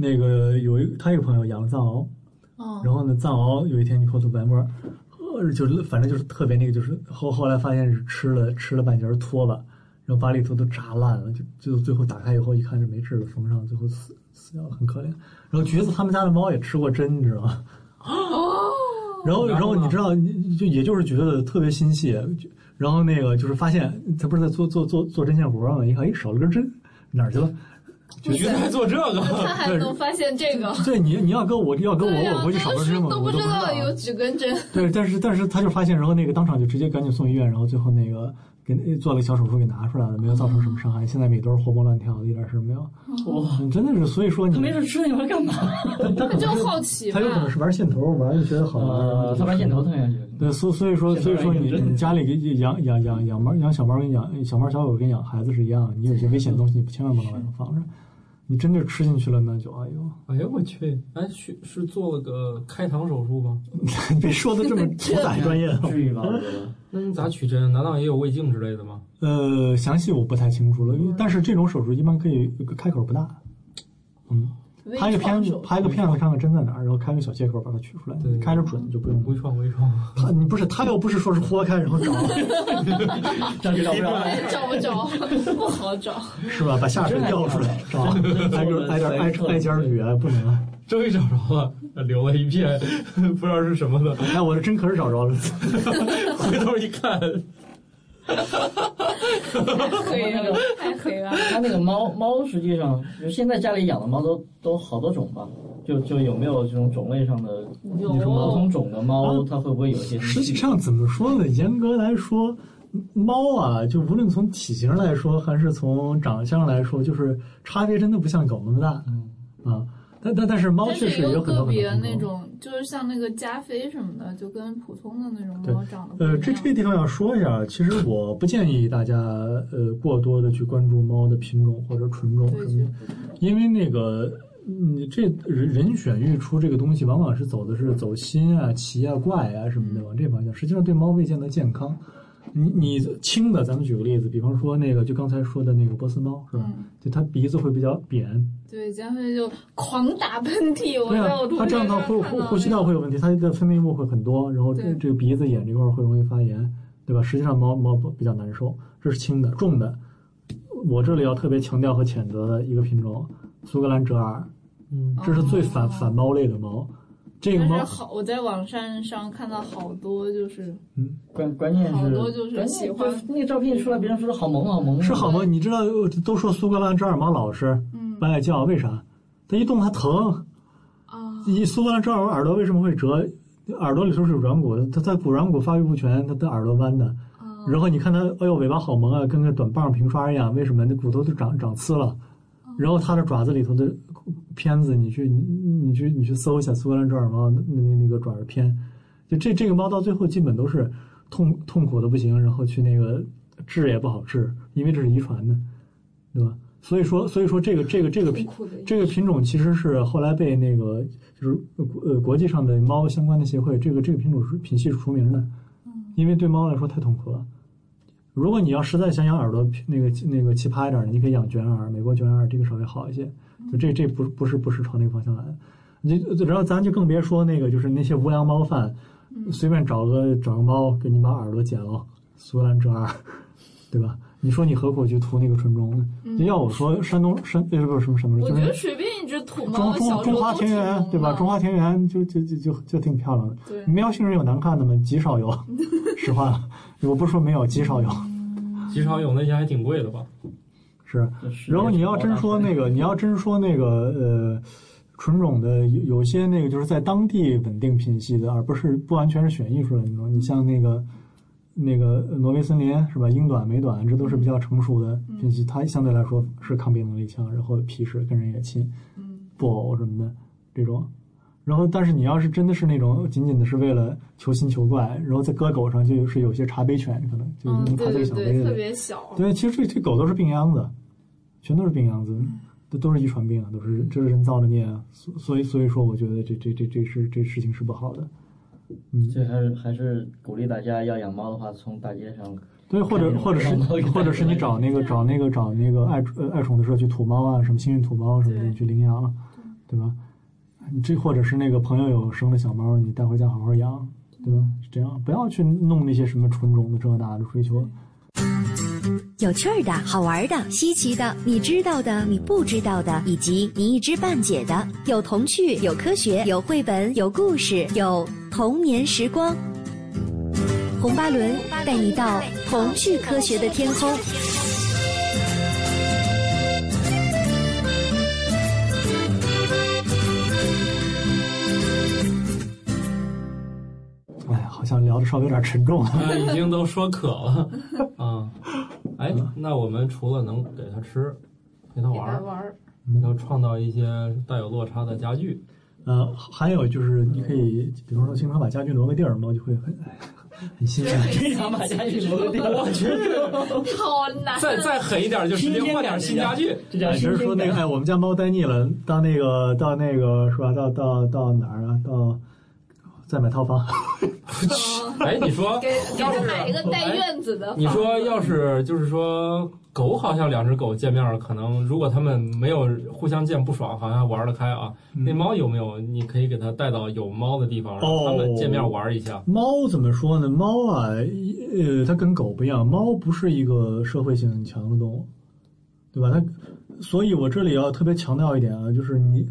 那个有一他一个朋友养了藏獒，然后呢，藏獒有一天就口吐白沫，呃，就是反正就是特别那个，就是后后来发现是吃了吃了半截拖把，然后把里头都炸烂了，就就最后打开以后一看是没治的，缝上，最后死死掉了，很可怜。然后橘子他们家的猫也吃过针，你知道吗？哦。然后然后你知道，就也就是觉得特别心细，然后那个就是发现他不是在做做做做针线活吗？一看，哎，少了根针，哪儿去了？橘子还做这个，他还能发现这个？对，你你要跟我要跟我，我回去少根针吗？都不知道有几根针。对，但是但是他就发现，然后那个当场就直接赶紧送医院，然后最后那个给做了个小手术给拿出来了，没有造成什么伤害。现在每都是活蹦乱跳的，一点事没有。哇，真的是，所以说你没事吃你玩干嘛？他就好奇他有可能是玩线头，玩就觉得好玩。他玩线头特别对，所所以说所以说你你家里给养养养养猫养小猫跟养小猫小狗跟养孩子是一样，你有些危险的东西你不千万不能放着。你真的吃进去了，那就哎呦，哎呦我去！哎，是是做了个开膛手术吗？别说的这么 复杂专业，至于吗？那你咋取针？难道也有胃镜之类的吗？呃，详细我不太清楚了。但是这种手术一般可以开口不大，嗯。拍个片子，拍个片子，看看针在哪儿，然后开个小切口把它取出来。开着准就不用微创，微创。他你不是他又不是说是豁开然后找，找不着，找不着，不好找，是吧？把下水调出来，找挨个 挨点挨挨尖捋，不能。终于找着了，留了一片，不知道是什么的。哎，我这针可是找着了，回头一看。可以了，太可以了。它那个猫猫实际上，就现在家里养的猫都都好多种吧？就就有没有这种种类上的？有不同种的猫，它会不会有些？实际上怎么说呢？严格来说，猫啊，就无论从体型来说，还是从长相来说，就是差别真的不像狗那么大。嗯啊。但但但是猫确实有个别那种，就是像那个加菲什么的，就跟普通的那种猫长得。呃，这这个地方要说一下，其实我不建议大家呃过多的去关注猫的品种或者纯种什么的，因为那个你这人人选育出这个东西，往往是走的是走心啊、奇啊、怪啊什么的往这方向，实际上对猫未见得健康。你你轻的，咱们举个例子，比方说那个就刚才说的那个波斯猫是吧？就它鼻子会比较扁。对，加菲就狂打喷嚏。对啊，它这样的呼呼呼吸道会有问题，它的分泌物会很多，然后这这个鼻子眼这块会容易发炎，对吧？实际上猫猫比较难受。这是轻的，重的，我这里要特别强调和谴责的一个品种——苏格兰折耳。嗯，这是最反反猫类的猫。这个猫好，我在网站上看到好多，就是嗯，关关键是好多就是喜欢那个照片一出来，别人说好萌好萌，是好萌。你知道都说苏格兰折耳猫老实，不爱叫，为啥？它一动它疼啊！你苏格兰折耳猫耳朵为什么会折？耳朵里头是有软骨的，它在骨软骨发育不全，它的耳朵弯的。然后你看它，哎呦，尾巴好萌啊，跟个短棒平刷一样。为什么？那骨头都长长刺了。然后它的爪子里头的片子，你去你你去你去搜一下苏格兰折耳猫那那那个爪子片，就这这个猫到最后基本都是痛痛苦的不行，然后去那个治也不好治，因为这是遗传的，对吧？所以说所以说这个这个这个品这个品种其实是后来被那个就是呃国际上的猫相关的协会，这个这个品种是品系是出名的，因为对猫来说太痛苦了。如果你要实在想养耳朵那个那个奇葩一点的，你可以养卷耳，美国卷耳这个稍微好一些。就这这不不是不是朝那个方向来的。你然后咱就更别说那个就是那些无良猫贩，随便找个找个猫给你把耳朵剪了，苏格兰折耳，对吧？你说你何苦去涂那个纯种呢？要我说，山东山呃不是什么什么，我觉得随便一只土猫中中中华田园对吧？中华田园就就就就就挺漂亮的。喵星人有难看的吗？极少有，实话，我不是说没有，极少有。极少有那些还挺贵的吧？是，然后你要真说那个，你要真说那个呃，纯种的有有些那个就是在当地稳定品系的，而不是不完全是选艺出来的那种。你像那个那个挪威森林是吧？英短、美短，这都是比较成熟的品系，它相对来说是抗病能力强，然后皮实，跟人也亲，布偶什么的这种。然后，但是你要是真的是那种仅仅的是为了求新求怪，然后在割狗上就是有些茶杯犬，可能就用它这个小杯子，特别小。对，其实这这狗都是病秧子，全都是病秧子，这都是遗传病啊，都是这是人造的孽啊。所所以所以说，我觉得这这这这是这事情是不好的。嗯，这还是还是鼓励大家要养猫的话，从大街上对，或者 或者是或者是你找那个找那个找那个爱呃爱宠的社区土猫啊，什么幸运土猫什么的，你去领养了，对吧？你这或者是那个朋友有生的小猫，你带回家好好养，对吧？是这样，不要去弄那些什么纯种的这那的追求。有趣儿的、好玩的、稀奇的，你知道的、你不知道的，以及你一知半解的，有童趣，有科学，有绘本，有故事，有童年时光。红巴伦带你到童趣科学的天空。想聊的稍微有点沉重，已经都说渴了 啊！哎，那我们除了能给他吃，陪他玩儿，要创造一些带有落差的家具。呃，还有就是你可以，比如说经常把家具挪个地儿，猫就会很很欣赏。经常把家具挪个地儿，我去，好难。再再狠一点，就直接换点新家具。这叫只是说那个，哎，我们家猫呆腻了，到那个到那个是吧？到到到哪儿啊？到。再买套房，哎，你说给给他买一个带院子的。你说要是就是说狗好像两只狗见面，可能如果他们没有互相见不爽，好像玩得开啊。那猫有没有？你可以给它带到有猫的地方，让它们见面玩一下。猫怎么说呢？猫啊，呃，它跟狗不一样，猫不是一个社会性很强的动物，对吧？它，所以我这里要特别强调一点啊，就是你。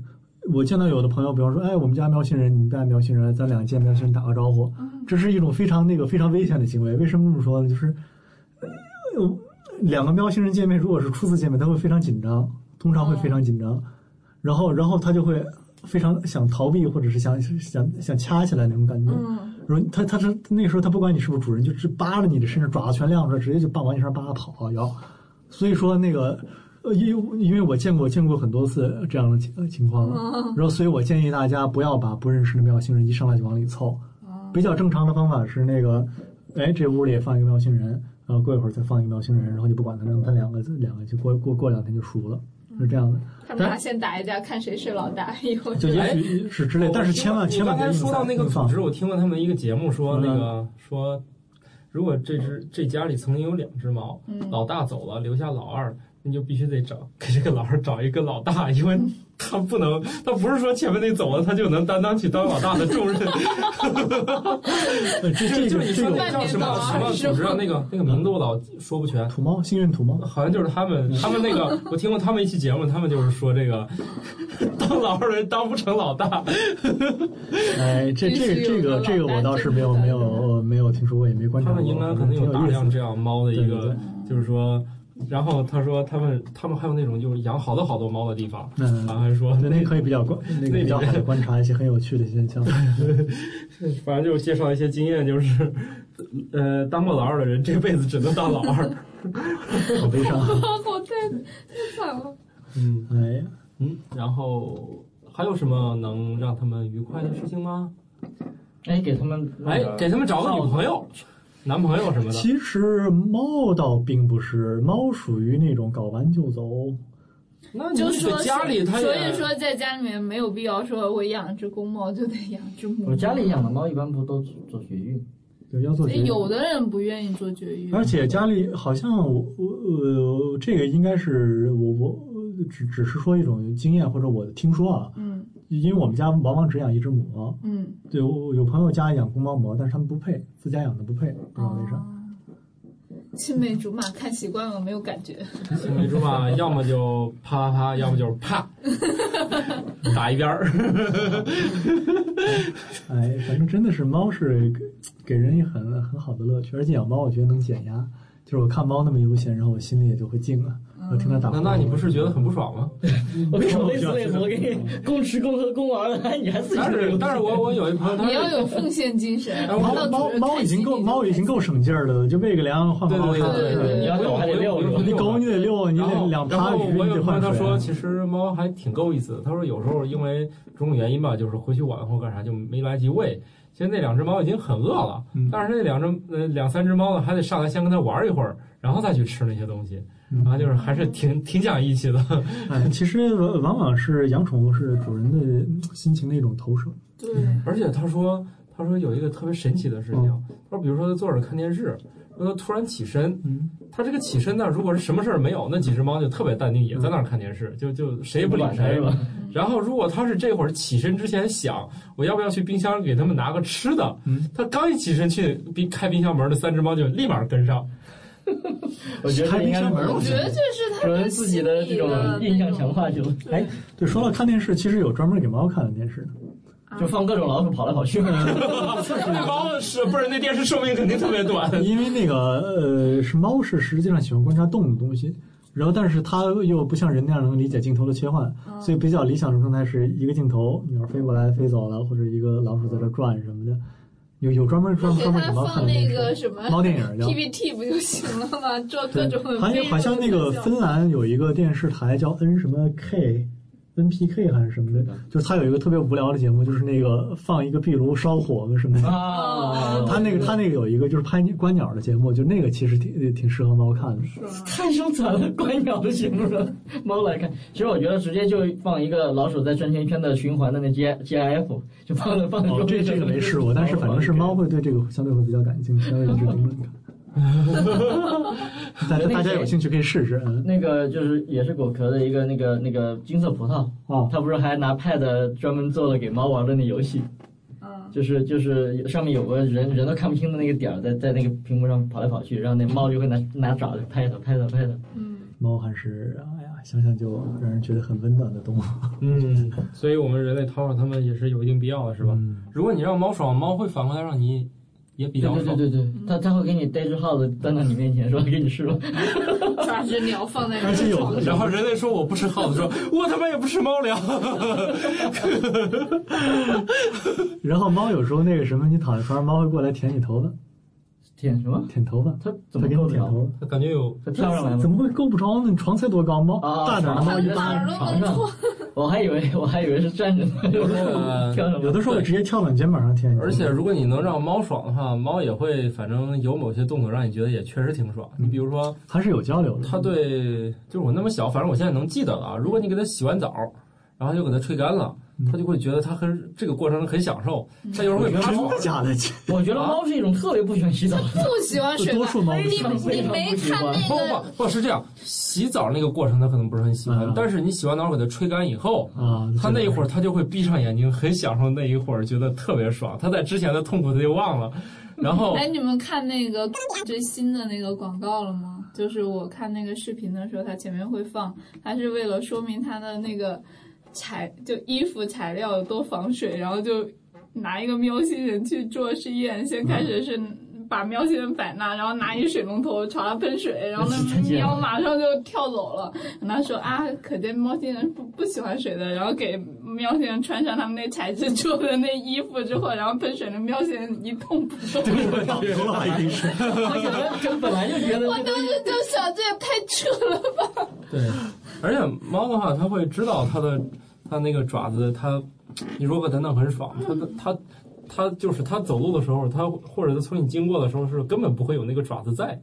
我见到有的朋友，比方说，哎，我们家喵星人，你带喵星人，咱俩见喵星人打个招呼，这是一种非常那个非常危险的行为。为什么这么说呢？就是，呃，两个喵星人见面，如果是初次见面，他会非常紧张，通常会非常紧张，然后，然后他就会非常想逃避，或者是想想想掐起来那种感觉。然后他他是那时候他不管你是不是主人，就直扒着你的身上，爪子全亮出来，直接就扒往你身上扒跑咬。所以说那个。因因为我见过见过很多次这样的情情况了，然后所以我建议大家不要把不认识的喵星人一上来就往里凑。比较正常的方法是那个，哎，这屋里放一个喵星人，然后过一会儿再放一个喵星人，然后就不管它，让它两个两个就过过过两天就熟了，是这样的。他们俩先打一架，看谁是老大，以后就也许是之类，但是千万千万别刚才说到那个组织，我听了他们一个节目说那个说，如果这只这家里曾经有两只猫，老大走了，留下老二。你就必须得找给这个老二找一个老大，因为他不能，他不是说前面那走了，他就能担当起当老大的重任。这 这就是你说那叫什么什么组织啊？那个那个名字我老说不全。土猫，幸运土猫，好像就是他们。他们那个我听过他们一期节目，他们就是说这个当老二人当不成老大。哎，这这这个这个我倒是没有没有没有听说过，也没关注过。他们应该可能有大量这样猫的一个，就是说。然后他说他们他们还有那种就是养好多好多猫的地方，嗯，然后还说那可以比较观，那个比较好的观察一些很有趣的现象。反正就是介绍一些经验，就是呃，当过老二的人这辈子只能当老二，好悲伤，好太太惨了。嗯，哎呀，嗯，然后还有什么能让他们愉快的事情吗？哎，给他们哎，给他们找个女朋友。男朋友什么的，其实猫倒并不是，猫属于那种搞完就走。那就说家里，他所以说在家里面没有必要说我养只公猫就得养只母。我家里养的猫一般不都做绝育？对，要做绝育。有的人不愿意做绝育。而且家里好像我我呃，这个应该是我我只只是说一种经验或者我听说啊。嗯。因为我们家往往只养一只母猫，嗯，对，我有朋友家养公猫母猫，但是他们不配，自家养的不配，不知道为啥。青梅竹马看习惯了，没有感觉。青梅竹马要么就啪啪啪，要么就是啪 打一边儿。哎，反正真的是猫是给人很很好的乐趣，而且养猫我觉得能减压，就是我看猫那么悠闲，然后我心里也就会静啊。我听他打，那那你不是觉得很不爽吗？我跟你说累死累死，我给你共吃共喝共玩的，你还自己但是但是我我有一朋友，你要有奉献精神。猫猫猫已经够猫已经够省劲儿了，就喂个粮换个猫对对对，你要狗还得遛遛，你狗你得遛，你得两趴鱼我有朋友他说，其实猫还挺够意思的。他说有时候因为种种原因吧，就是回去晚或干啥就没来及喂。其实那两只猫已经很饿了，但是那两只呃两三只猫呢，还得上来先跟它玩一会儿，然后再去吃那些东西。然后就是还是挺挺讲义气的。哎，其实往往是养宠物是主人的心情的一种投射。对，而且他说他说有一个特别神奇的事情，他说比如说他坐着看电视，然后他突然起身，嗯，他这个起身呢，如果是什么事儿没有，那几只猫就特别淡定，也在那儿看电视，就就谁也不理谁。然后如果他是这会儿起身之前想我要不要去冰箱给他们拿个吃的，嗯，他刚一起身去冰开冰箱门，那三只猫就立马跟上。我觉得开冰箱门，我觉得这是他们自己的这种印象强化就。哎，对，说到看电视，其实有专门给猫看的电视的，就放各种老鼠跑来跑去。那猫是不是那电视寿命肯定特别短？因为那个呃，是猫是实际上喜欢观察动的东西，然后但是它又不像人那样能理解镜头的切换，所以比较理想的状态是一个镜头，鸟飞过来飞走了，或者一个老鼠在这转什么的。有有专门专专门给猫看的那个什么猫电影，PPT 不就行了吗？做各种好像好像那个芬兰有一个电视台叫 N 什么 K。NPK 还是什么的，就是他有一个特别无聊的节目，就是那个放一个壁炉烧火什么的。啊，他那个他那个有一个就是拍观鸟的节目，就那个其实挺挺适合猫看的。太凶残了，观鸟的节目了，猫来看。其实我觉得直接就放一个老鼠在转圈圈的循环的那 G GIF，就放在放在。哦，这这个没试过，但是反正是猫会对这个相对会比较感兴趣，相对一直盯着看。大家大家有兴趣可以试试。那个就是也是果壳的一个那个那个金色葡萄啊，他不是还拿 Pad 专门做了给猫玩的那游戏，就是就是上面有个人人都看不清的那个点儿，在在那个屏幕上跑来跑去，然后那猫就会拿拿爪子拍它拍它拍它。嗯，猫还是哎呀，想想就让人觉得很温暖的动物。嗯，所以我们人类讨好它们也是有一定必要的，是吧？嗯、如果你让猫爽，猫会反过来让你。也比较对对对对，他他会给你逮只耗子端到你面前，说给你吃吧，抓只鸟放在而且有，然后人类说我不吃耗子，说我他妈也不吃猫粮。然后猫有时候那个什么，你躺在床上，猫会过来舔你头发，舔什么？舔头发，它怎么给我舔头？它感觉有它跳上来吗？怎么会够不着呢？你床才多高？猫大点的猫一般床上。我还以为我还以为是站着呢，有的时候直接跳到你肩膀上舔。而且如果你能让猫爽的话，猫也会反正有某些动作让你觉得也确实挺爽。你比如说，它是有交流的。它对，就是我那么小，反正我现在能记得了啊。如果你给它洗完澡，然后就给它吹干了。它就会觉得它很这个过程很享受，它有时候会真的假的？我觉得猫是一种特别不喜欢洗澡，不喜欢水。多数猫你你没看那个？不不不，是这样，洗澡那个过程它可能不是很喜欢，但是你洗完澡给它吹干以后啊，它那一会儿它就会闭上眼睛，很享受那一会儿，觉得特别爽。它在之前的痛苦它就忘了。然后，哎，你们看那个最新的那个广告了吗？就是我看那个视频的时候，它前面会放，它是为了说明它的那个。材就衣服材料有多防水，然后就拿一个喵星人去做实验。先开始是把喵星人摆那，然后拿一水龙头朝他喷水，然后那喵马上就跳走了。他说啊，可见猫星人不不喜欢水的。然后给喵星人穿上他们那材质做的那衣服之后，然后喷水的喵星人一动不动。对，倒流了一声。这本来就觉得，我当时就想，这也太扯了吧。对，而且猫的话，它会知道它的它那个爪子，它你如果给它弄很爽，它它。它就是它走路的时候，它或者它从你经过的时候是根本不会有那个爪子在，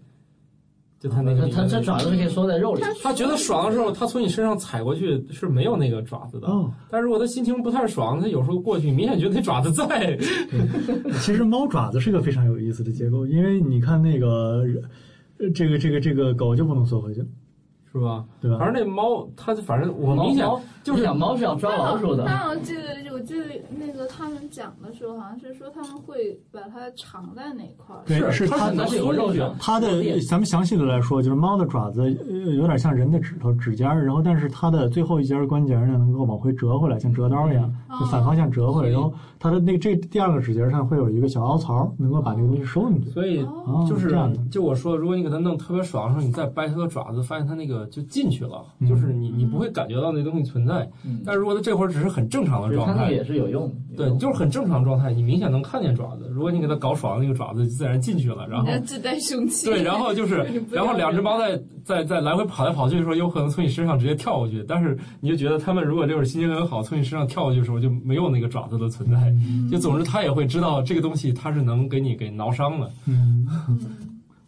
就它那个它它爪子是可以缩在肉里。它觉得爽的时候，它从你身上踩过去是没有那个爪子的。但是如果它心情不太爽，它有时候过去明显觉得那爪子在。其实猫爪子是个非常有意思的结构，因为你看那个这个这个这个狗就不能缩回去。是吧？对吧？反正那猫，它反正我明显就是猫是要抓老鼠的。那我记得，我记得那个他们讲的时候，好像是说他们会把它藏在哪块儿。对，是它的有肉卷。它的咱们详细的来说，就是猫的爪子呃有点像人的指头指尖儿，然后但是它的最后一节关节呢能够往回折回来，像折刀一样，就反方向折回来。然后它的那这第二个指节上会有一个小凹槽，能够把那个东西收进去。所以就是就我说，如果你给它弄特别爽的时候，你再掰它的爪子，发现它那个。就进去了，就是你你不会感觉到那东西存在。但是如果它这会儿只是很正常的状态，也是有用。对，就是很正常状态，你明显能看见爪子。如果你给它搞爽，那个爪子自然进去了，然后自带凶器。对，然后就是，然后两只猫在在在来回跑来跑去的时候，有可能从你身上直接跳过去。但是你就觉得它们如果这会儿心情很好，从你身上跳过去的时候就没有那个爪子的存在。就总之，它也会知道这个东西它是能给你给挠伤的。嗯，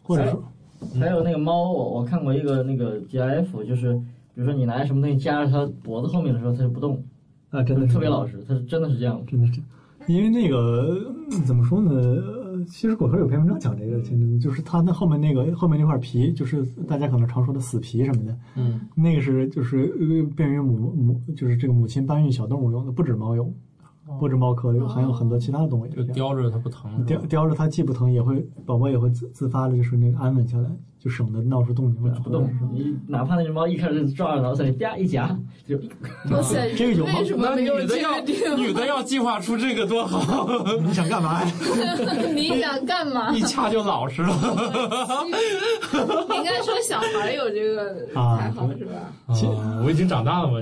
或者说。还有那个猫，我我看过一个那个 GIF，就是比如说你拿什么东西夹着它脖子后面的时候，它就不动，啊，真的特别老实，它是真的是这样，真的是，因为那个怎么说呢？其实果壳有篇文章讲这个，就是它那后面那个后面那块皮，就是大家可能常说的死皮什么的，嗯，那个是就是便于母母就是这个母亲搬运小动物用的，不止猫用。不止猫科有，还有很多其他的动物。就叼着它不疼，叼叼着它既不疼，也会宝宝也会自自发的，就是那个安稳下来，就省得闹出动静来。不动，你哪怕那只猫一开始抓着脑袋，啪一夹，就。哇塞，这个有为什么女的要女的要计划出这个多好？你想干嘛呀？你想干嘛？一掐就老实了。你应该说小孩有这个才好是吧？啊，我已经长大了嘛。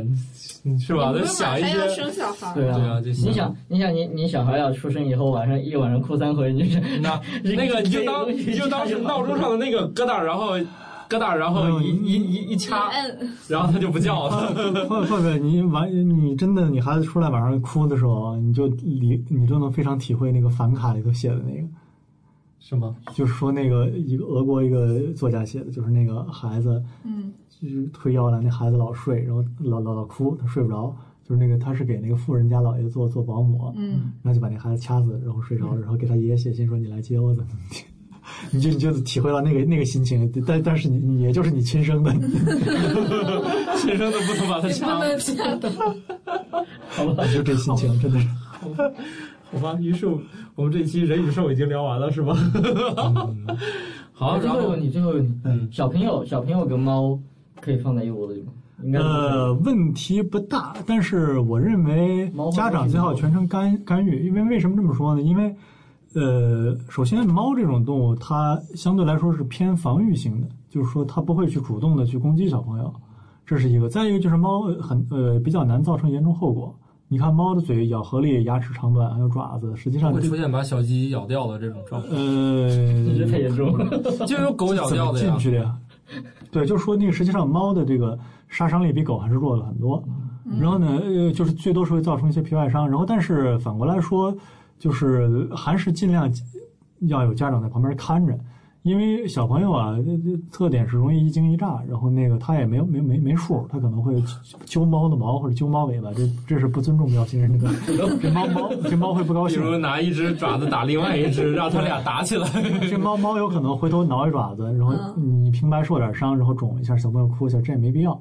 是吧？在想一些。生小孩。对啊，你想，你想，你你小孩要出生以后，晚上一晚上哭三回，你是那 那个你就当你就当是闹钟上的那个疙瘩，然后疙瘩，然后一一一一掐，然后他就不叫了。或或者你晚你真的你孩子出来晚上哭的时候，你就理你都能非常体会那个反卡里头写的那个，是吗？就是说那个一个俄国一个作家写的，就是那个孩子，嗯。就是推摇篮，那孩子老睡，然后老老老哭，他睡不着。就是那个他是给那个富人家老爷做做保姆，嗯，然后就把那孩子掐死，然后睡着了，然后给他爷爷写信说你来接我怎么怎么地，你就你就体会到那个那个心情。但但是你你也就是你亲生的，亲生的不能把他掐死，好吧，就这心情真的是，好吧。于是我们这期人与兽已经聊完了，是吗？好，最后一个问题，最后一个问题，嗯，小朋友，小朋友跟猫可以放在一窝子里吗？应该呃，问题不大，但是我认为家长最好全程干干预，因为为什么这么说呢？因为呃，首先猫这种动物它相对来说是偏防御性的，就是说它不会去主动的去攻击小朋友，这是一个。再一个就是猫很呃比较难造成严重后果。你看猫的嘴咬合力、牙齿长短还有爪子，实际上会出现把小鸡咬掉的这种状况。呃，这太严重了，就有狗咬掉的进去的呀。对，就是说那个实际上猫的这个杀伤力比狗还是弱了很多。然后呢，呃，就是最多是会造成一些皮外伤。然后，但是反过来说，就是还是尽量要有家长在旁边看着。因为小朋友啊，特点是容易一惊一乍，然后那个他也没有没没没数，他可能会揪猫的毛或者揪猫尾巴，这这是不尊重喵星人的。这猫猫这猫会不高兴。比如拿一只爪子打另外一只，让他俩打起来。这猫猫有可能回头挠一爪子，然后你平白受点伤，然后肿一下，小朋友哭一下，这也没必要。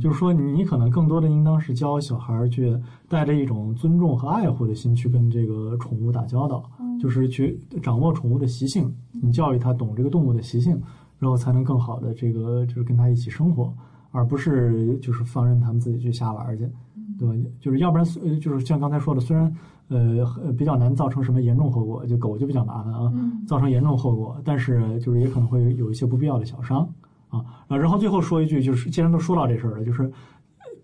就是说，你可能更多的应当是教小孩去带着一种尊重和爱护的心去跟这个宠物打交道，就是去掌握宠物的习性，你教育他懂这个动物的习性，然后才能更好的这个就是跟他一起生活。而不是就是放任他们自己去瞎玩去，对吧？就是要不然呃就是像刚才说的，虽然呃比较难造成什么严重后果，就狗就比较麻烦啊，造成严重后果，但是就是也可能会有一些不必要的小伤啊。然后最后说一句，就是既然都说到这事儿了，就是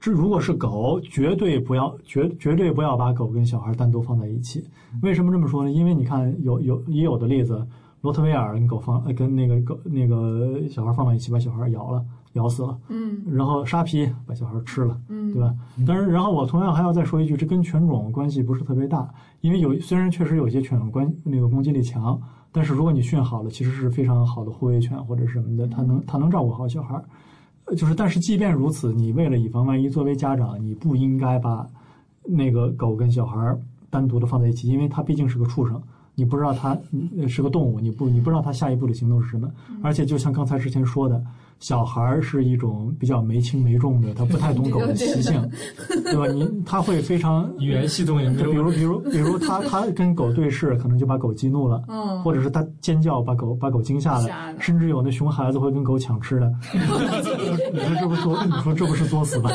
这如果是狗，绝对不要绝绝对不要把狗跟小孩单独放在一起。为什么这么说呢？因为你看有有也有的例子，罗特威尔跟狗放跟那个狗那个小孩放在一起，把小孩咬了。咬死了，嗯，然后沙皮把小孩吃了，嗯，对吧？但是，然后我同样还要再说一句，这跟犬种关系不是特别大，因为有虽然确实有些犬关那个攻击力强，但是如果你训好了，其实是非常好的护卫犬或者什么的，它能它能照顾好小孩儿。就是，但是即便如此，你为了以防万一，作为家长，你不应该把那个狗跟小孩单独的放在一起，因为它毕竟是个畜生。你不知道它是个动物，你不你不知道它下一步的行动是什么，而且就像刚才之前说的，小孩儿是一种比较没轻没重的，他不太懂狗的习性，对吧？你 他会非常语言系统也没有比如比如比如他他跟狗对视，可能就把狗激怒了，嗯，或者是他尖叫把狗把狗惊吓了，甚至有那熊孩子会跟狗抢吃的，你说这不作你说这不是作死吧？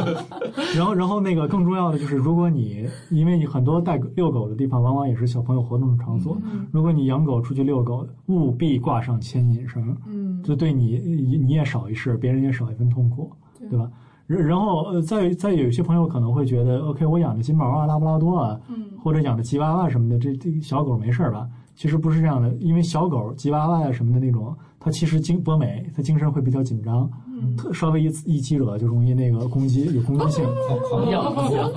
然后然后那个更重要的就是，如果你因为你很多带遛狗的地方，往往也是小朋友活动的。场所，如果你养狗出去遛狗，务必挂上牵引绳，嗯，就对你你你也少一事，别人也少一份痛苦，对吧？然然后呃，再再有些朋友可能会觉得，OK，我养的金毛啊、拉布拉多啊，嗯，或者养的吉娃娃什么的，这这小狗没事吧？其实不是这样的，因为小狗、吉娃娃呀什么的那种，它其实精博美，它精神会比较紧张，嗯，稍微一一激惹就容易那个攻击，有攻击性，狂叫。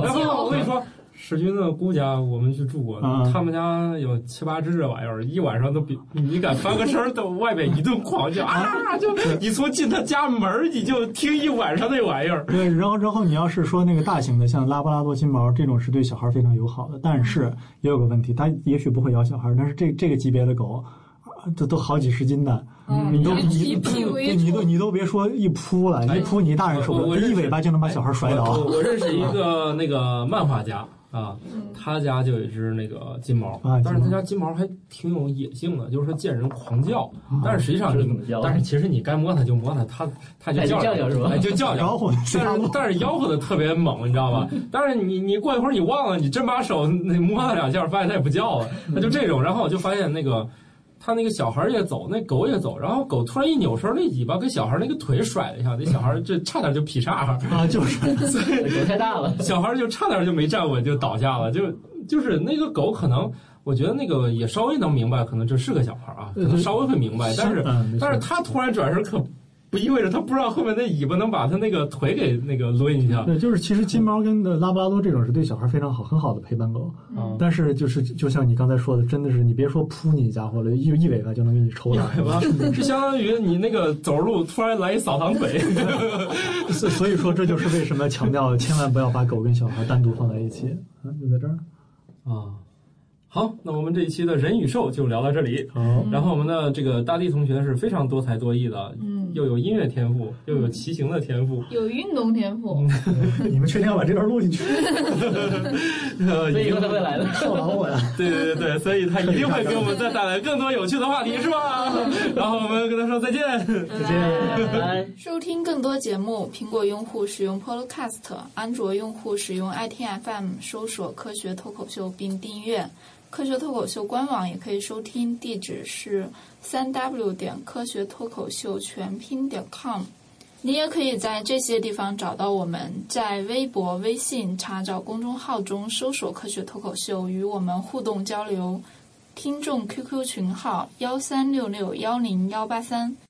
然后我跟你说。世军的姑家，我们去住过，他们家有七八只这玩意儿，一晚上都比你敢翻个身到外边一顿狂叫啊！就你从进他家门你就听一晚上那玩意儿。对，然后然后你要是说那个大型的，像拉布拉多金毛这种，是对小孩非常友好的，但是也有个问题，它也许不会咬小孩，但是这这个级别的狗，这都好几十斤的，你都你你都你都别说一扑了，一扑你大人受不了，一尾巴就能把小孩甩倒。我认识 一个那个漫画家。啊，他家就有一只那个金毛，但是他家金毛还挺有野性的，就是说见人狂叫，但是实际上你，但是其实你该摸它就摸它，它它就叫叫是吧？就叫叫，但是但是吆喝的特别猛，你知道吧？但是你你过一会儿你忘了，你真把手那摸它两下，发现它也不叫了，它就这种，然后我就发现那个。他那个小孩也走，那狗也走，然后狗突然一扭身，那尾巴跟小孩那个腿甩了一下，那小孩就差点就劈叉啊！就是，狗太大了，小孩就差点就没站稳就倒下了，就就是那个狗可能，我觉得那个也稍微能明白，可能这是个小孩啊，可能稍微会明白，但是但是他突然转身可。不意味着它不知道后面那尾巴能把它那个腿给那个抡一下。对，就是其实金毛跟的拉布拉多这种是对小孩非常好、很好的陪伴狗。嗯。但是就是就像你刚才说的，真的是你别说扑你家伙了，一一尾巴就能给你抽了。尾巴 是相当于你那个走路突然来一扫堂腿。所所以说这就是为什么强调千万不要把狗跟小孩单独放在一起。啊，就在这儿。啊。好，那我们这一期的人与兽就聊到这里。好，然后我们的这个大地同学是非常多才多艺的，嗯，又有音乐天赋，又有骑行的天赋，有运动天赋。你们确定要把这段录进去？所以以后他会来的，少劳我呀。对对对对，所以他一定会给我们再带来更多有趣的话题，是吧？然后我们跟他说再见，再见，拜拜。收听更多节目，苹果用户使用 Podcast，安卓用户使用 iTFM，搜索“科学脱口秀”并订阅。科学脱口秀官网也可以收听，地址是三 w 点科学脱口秀全拼点 com。你也可以在这些地方找到我们，在微博、微信查找公众号中搜索“科学脱口秀”，与我们互动交流。听众 QQ 群号：幺三六六幺零幺八三。